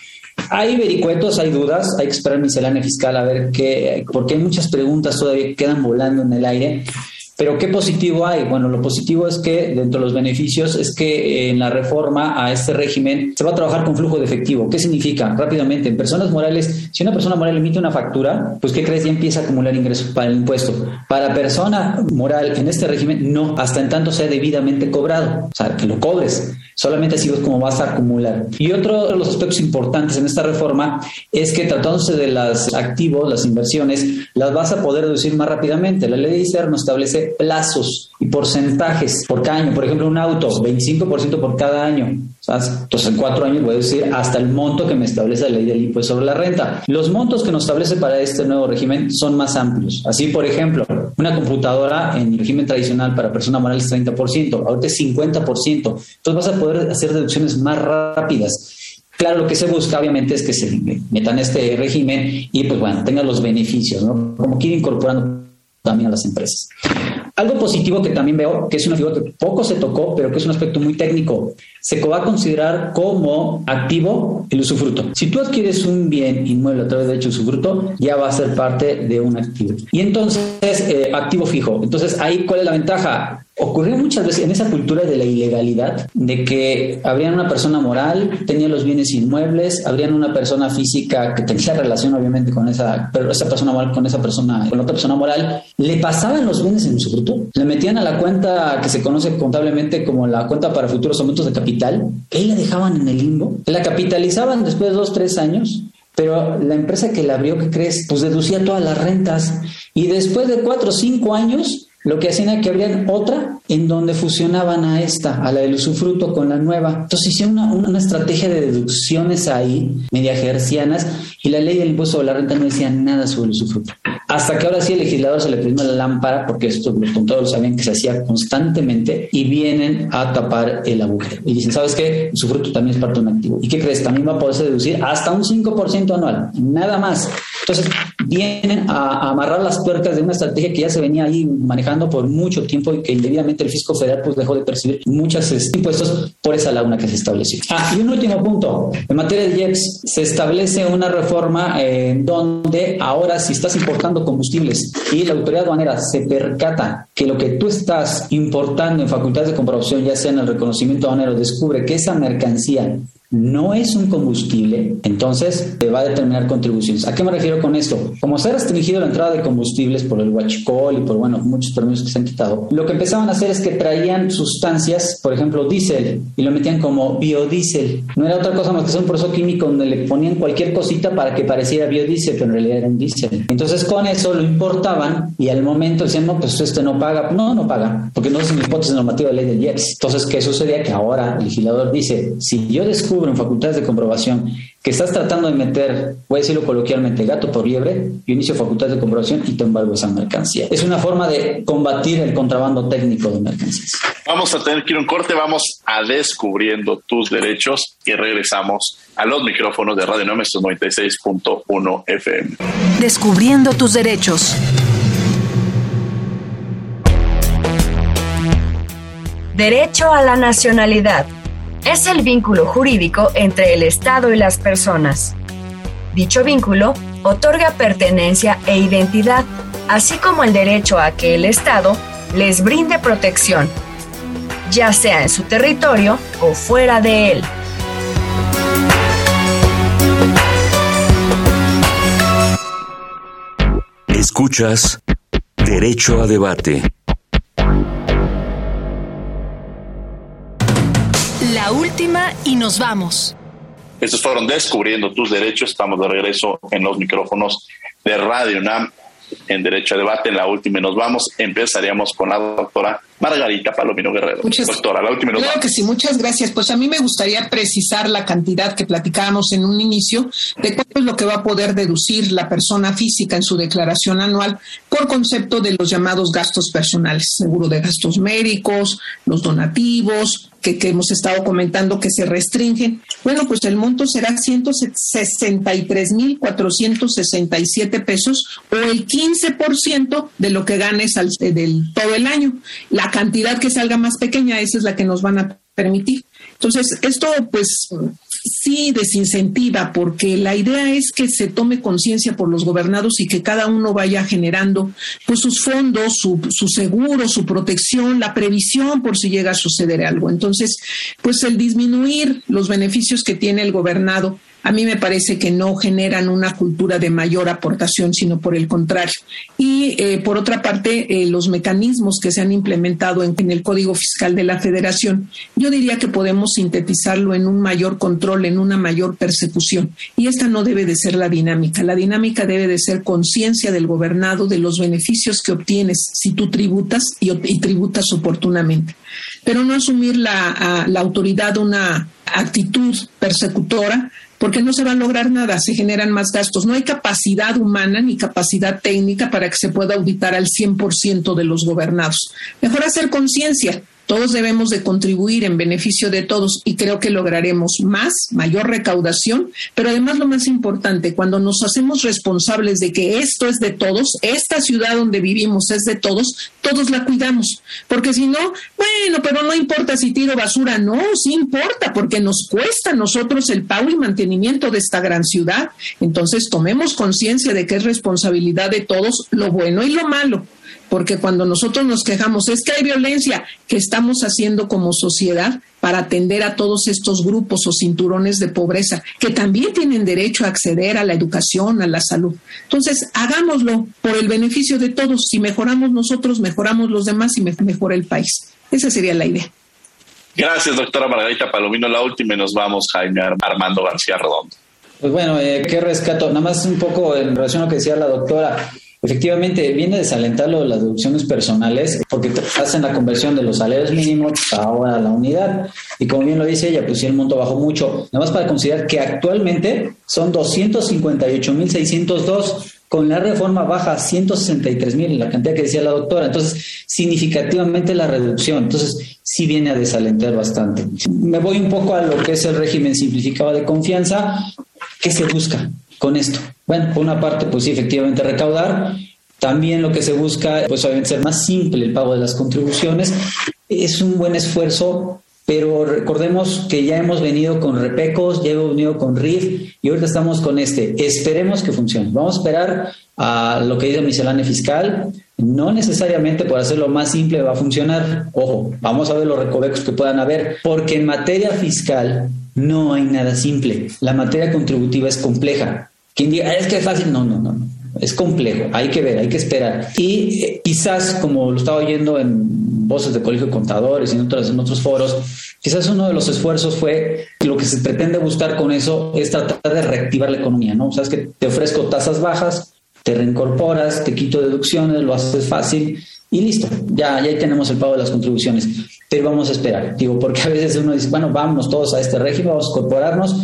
Hay vericuetos, hay dudas, hay que esperar miscelánea fiscal a ver qué, porque hay muchas preguntas todavía que quedan volando en el aire. Pero ¿qué positivo hay? Bueno, lo positivo es que dentro de los beneficios es que en la reforma a este régimen se va a trabajar con flujo de efectivo. ¿Qué significa? Rápidamente, en personas morales, si una persona moral emite una factura, pues ¿qué crees? Ya empieza a acumular ingresos para el impuesto. Para persona moral en este régimen, no, hasta en tanto sea debidamente cobrado. O sea, que lo cobres. Solamente así es como vas a acumular. Y otro de los aspectos importantes en esta reforma es que tratándose de los activos, las inversiones, las vas a poder reducir más rápidamente. La ley de ICER no establece plazos y porcentajes por cada año. Por ejemplo, un auto, 25% por cada año. Entonces, en cuatro años voy a decir hasta el monto que me establece la ley del impuesto sobre la renta. Los montos que nos establece para este nuevo régimen son más amplios. Así, por ejemplo, una computadora en el régimen tradicional para persona moral es 30%, ahorita es 50%. Entonces vas a poder hacer deducciones más rápidas. Claro, lo que se busca obviamente es que se metan este régimen y pues bueno, tengan los beneficios, ¿no? Como que ir incorporando también a las empresas. Algo positivo que también veo, que es una figura que poco se tocó, pero que es un aspecto muy técnico, se va a considerar como activo el usufruto. Si tú adquieres un bien inmueble a través de hecho usufruto, ya va a ser parte de un activo. Y entonces, eh, activo fijo. Entonces, ahí, ¿cuál es la ventaja? Ocurrió muchas veces en esa cultura de la ilegalidad, de que habrían una persona moral, tenía los bienes inmuebles, habrían una persona física que tenía relación obviamente con esa, pero esa persona moral con esa persona, con otra persona moral, le pasaban los bienes en su fruto, le metían a la cuenta que se conoce contablemente como la cuenta para futuros aumentos de capital, y la dejaban en el limbo, la capitalizaban después de dos, tres años, pero la empresa que la abrió, ¿qué crees? Pues deducía todas las rentas. Y después de cuatro o cinco años lo que hacían era que abrían otra en donde fusionaban a esta, a la del usufruto con la nueva. Entonces hicieron una, estrategia de deducciones ahí, media gercianas, y la ley del impuesto sobre la renta no decía nada sobre el usufruto. Hasta que ahora sí el legislador se le prendió la lámpara, porque esto los contadores sabían que se hacía constantemente, y vienen a tapar el agujero. Y dicen, ¿sabes qué? El usufruto también es parte de un activo. ¿Y qué crees? También va a poderse deducir hasta un 5% anual, nada más. Entonces, vienen a, amarrar las tuercas de una estrategia que ya se venía ahí manejando por mucho tiempo y que indebidamente el fisco federal pues dejó de percibir muchos este, impuestos por esa laguna que se estableció. Ah, y un último punto. En materia de IEPS se establece una reforma en donde ahora si estás importando combustibles. Y la autoridad aduanera se percata que lo que tú estás importando en facultades de comprobación, ya sea en el reconocimiento aduanero, descubre que esa mercancía no es un combustible, entonces te va a determinar contribuciones. ¿A qué me refiero con esto? Como se ha restringido la entrada de combustibles por el huachicol y por, bueno, muchos permisos que se han quitado, lo que empezaban a hacer es que traían sustancias, por ejemplo, diésel, y lo metían como biodiesel. No era otra cosa más que un proceso químico donde le ponían cualquier cosita para que pareciera biodiesel, pero en realidad era un diésel. Entonces con eso lo importaban y al momento decían, no, pues este no paga. No, no paga, porque no es una hipótesis normativa de ley del IEPS. Entonces, ¿qué sucedía? Que ahora el legislador dice, si yo descubro en facultades de comprobación que estás tratando de meter, voy a decirlo coloquialmente, gato por liebre, yo inicio facultades de comprobación y te embargo esa mercancía. Es una forma de combatir el contrabando técnico de mercancías. Vamos a tener que ir a un corte, vamos a descubriendo tus derechos y regresamos a los micrófonos de Radio 96.1 FM. Descubriendo tus derechos. Derecho a la nacionalidad es el vínculo jurídico entre el Estado y las personas. Dicho vínculo otorga pertenencia e identidad, así como el derecho a que el Estado les brinde protección, ya sea en su territorio o fuera de él. Escuchas Derecho a Debate. Última y nos vamos. Estos fueron Descubriendo tus Derechos. Estamos de regreso en los micrófonos de Radio UNAM en Derecho a Debate. En la última y nos vamos. Empezaríamos con la doctora Margarita Palomino Guerrero. Muchas, doctora, la última y nos claro vamos. que sí, muchas gracias. Pues a mí me gustaría precisar la cantidad que platicábamos en un inicio de cuánto es lo que va a poder deducir la persona física en su declaración anual por concepto de los llamados gastos personales, seguro de gastos médicos, los donativos, que, que hemos estado comentando que se restringen, bueno, pues el monto será 163.467 pesos o el 15% de lo que ganes al, del todo el año. La cantidad que salga más pequeña, esa es la que nos van a permitir. Entonces, esto pues sí desincentiva porque la idea es que se tome conciencia por los gobernados y que cada uno vaya generando pues sus fondos, su, su, seguro, su protección, la previsión por si llega a suceder algo. Entonces, pues el disminuir los beneficios que tiene el gobernado a mí me parece que no generan una cultura de mayor aportación, sino por el contrario. Y eh, por otra parte, eh, los mecanismos que se han implementado en, el Código Fiscal de la Federación, yo diría que podemos sintetizarlo en un mayor control, en una mayor persecución. Y esta no debe de ser la dinámica. La dinámica debe de ser conciencia del gobernado de los beneficios que obtienes si tú tributas y, y tributas oportunamente. Pero no asumir la, a, la autoridad una actitud persecutora porque no se va a lograr nada, se generan más gastos. No hay capacidad humana ni capacidad técnica para que se pueda auditar al 100% de los gobernados. Mejor hacer conciencia, todos debemos de contribuir en beneficio de todos y creo que lograremos más, mayor recaudación, pero además lo más importante, cuando nos hacemos responsables de que esto es de todos, esta ciudad donde vivimos es de todos, todos la cuidamos, porque si no, bueno, pero no importa si tiro basura, no, sí importa, porque nos cuesta a nosotros el pago y mantenimiento de esta gran ciudad. Entonces tomemos conciencia de que es responsabilidad de todos lo bueno y lo malo porque cuando nosotros nos quejamos es que hay violencia que estamos haciendo como sociedad para atender a todos estos grupos o cinturones de pobreza que también tienen derecho a acceder a la educación, a la salud. Entonces, hagámoslo por el beneficio de todos. Si mejoramos nosotros, mejoramos los demás y mejora el país. Esa sería la idea. Gracias, doctora Margarita Palomino. La última y nos vamos, Jaime Armando García Redondo. Pues bueno, eh, ¿qué rescato? Nada más un poco en relación a lo que decía la doctora. Efectivamente, viene a desalentarlo las deducciones personales porque hacen la conversión de los salarios mínimos ahora a la unidad. Y como bien lo dice ella, pues si el monto bajó mucho. Nada más para considerar que actualmente son 258.602 con la reforma baja a 163 mil, la cantidad que decía la doctora. Entonces, significativamente la reducción. Entonces, sí viene a desalentar bastante. Me voy un poco a lo que es el régimen simplificado de confianza. ¿Qué se busca con esto? Bueno, por una parte, pues sí, efectivamente recaudar. También lo que se busca, pues obviamente ser más simple el pago de las contribuciones. Es un buen esfuerzo, pero recordemos que ya hemos venido con repecos, ya hemos venido con RIF y ahorita estamos con este. Esperemos que funcione. Vamos a esperar a lo que dice miscelánea fiscal. No necesariamente por hacerlo más simple va a funcionar. Ojo, vamos a ver los recovecos que puedan haber, porque en materia fiscal no hay nada simple. La materia contributiva es compleja. Quien diga, es que es fácil, no, no, no, no. Es complejo, hay que ver, hay que esperar. Y eh, quizás, como lo estaba oyendo en voces de colegio de contadores y en otros, en otros foros, quizás uno de los esfuerzos fue lo que se pretende buscar con eso es tratar de reactivar la economía, ¿no? O sea, es que te ofrezco tasas bajas, te reincorporas, te quito deducciones, lo haces fácil y listo, ya, ya ahí tenemos el pago de las contribuciones. Pero vamos a esperar, digo, porque a veces uno dice, bueno, vámonos todos a este régimen, vamos a incorporarnos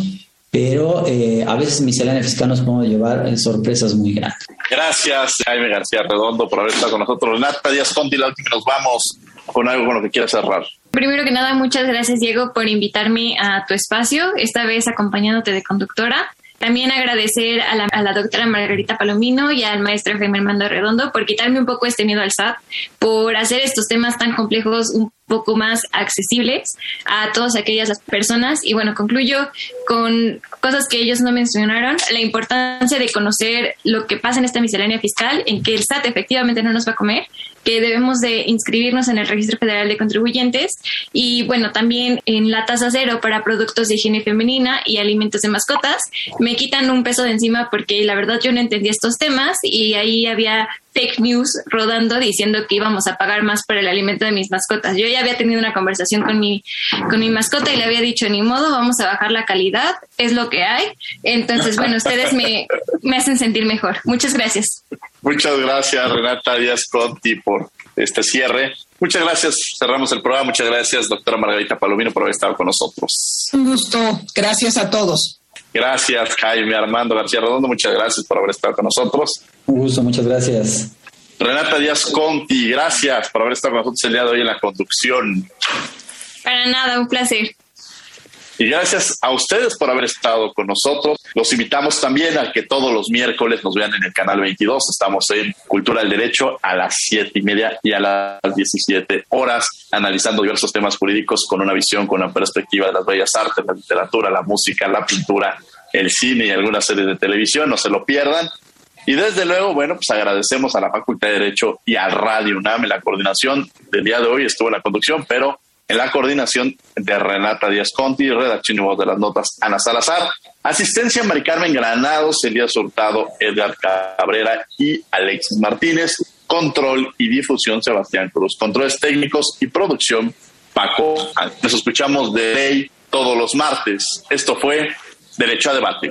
pero eh, a veces miscelánea fiscal nos podemos llevar en sorpresas muy grandes. Gracias, Jaime García Redondo, por haber estado con nosotros. Renata Díaz Conti, la última, nos vamos con algo con lo que quieras cerrar. Primero que nada, muchas gracias, Diego, por invitarme a tu espacio, esta vez acompañándote de conductora. También agradecer a la, a la, doctora Margarita Palomino y al maestro Jaime Armando Redondo por quitarme un poco este miedo al SAT, por hacer estos temas tan complejos un poco más accesibles a todas aquellas personas. Y bueno, concluyo con cosas que ellos no mencionaron, la importancia de conocer lo que pasa en esta miscelánea fiscal, en que el SAT efectivamente no nos va a comer, que debemos de inscribirnos en el Registro Federal de Contribuyentes y bueno, también en la tasa cero para productos de higiene femenina y alimentos de mascotas. Me quitan un peso de encima porque la verdad yo no entendí estos temas y ahí había fake news rodando diciendo que íbamos a pagar más por el alimento de mis mascotas. Yo ya había tenido una conversación con mi, con mi mascota y le había dicho, ni modo, vamos a bajar la calidad, es lo que hay. Entonces, bueno, ustedes me, me hacen sentir mejor. Muchas gracias. Muchas gracias, Renata Díaz Conti, por este cierre. Muchas gracias. Cerramos el programa. Muchas gracias, doctora Margarita Palomino, por haber estado con nosotros. Un gusto. Gracias a todos. Gracias, Jaime Armando García Redondo. Muchas gracias por haber estado con nosotros. Un gusto, muchas gracias. Renata Díaz Conti, gracias por haber estado con nosotros el día de hoy en la conducción. Para nada, un placer. Y gracias a ustedes por haber estado con nosotros. Los invitamos también a que todos los miércoles nos vean en el canal 22. Estamos en Cultura del Derecho a las siete y media y a las 17 horas, analizando diversos temas jurídicos con una visión, con una perspectiva de las bellas artes, la literatura, la música, la pintura, el cine y algunas series de televisión. No se lo pierdan. Y desde luego, bueno, pues agradecemos a la Facultad de Derecho y al Radio UNAM la coordinación del día de hoy. Estuvo en la conducción, pero en la coordinación de Renata Díaz Conti, redacción y voz de las notas Ana Salazar, asistencia Mari Carmen Granados, Elías Hurtado, Edgar Cabrera y Alexis Martínez, control y difusión Sebastián Cruz, controles técnicos y producción Paco. Nos escuchamos de ley todos los martes. Esto fue Derecho a Debate.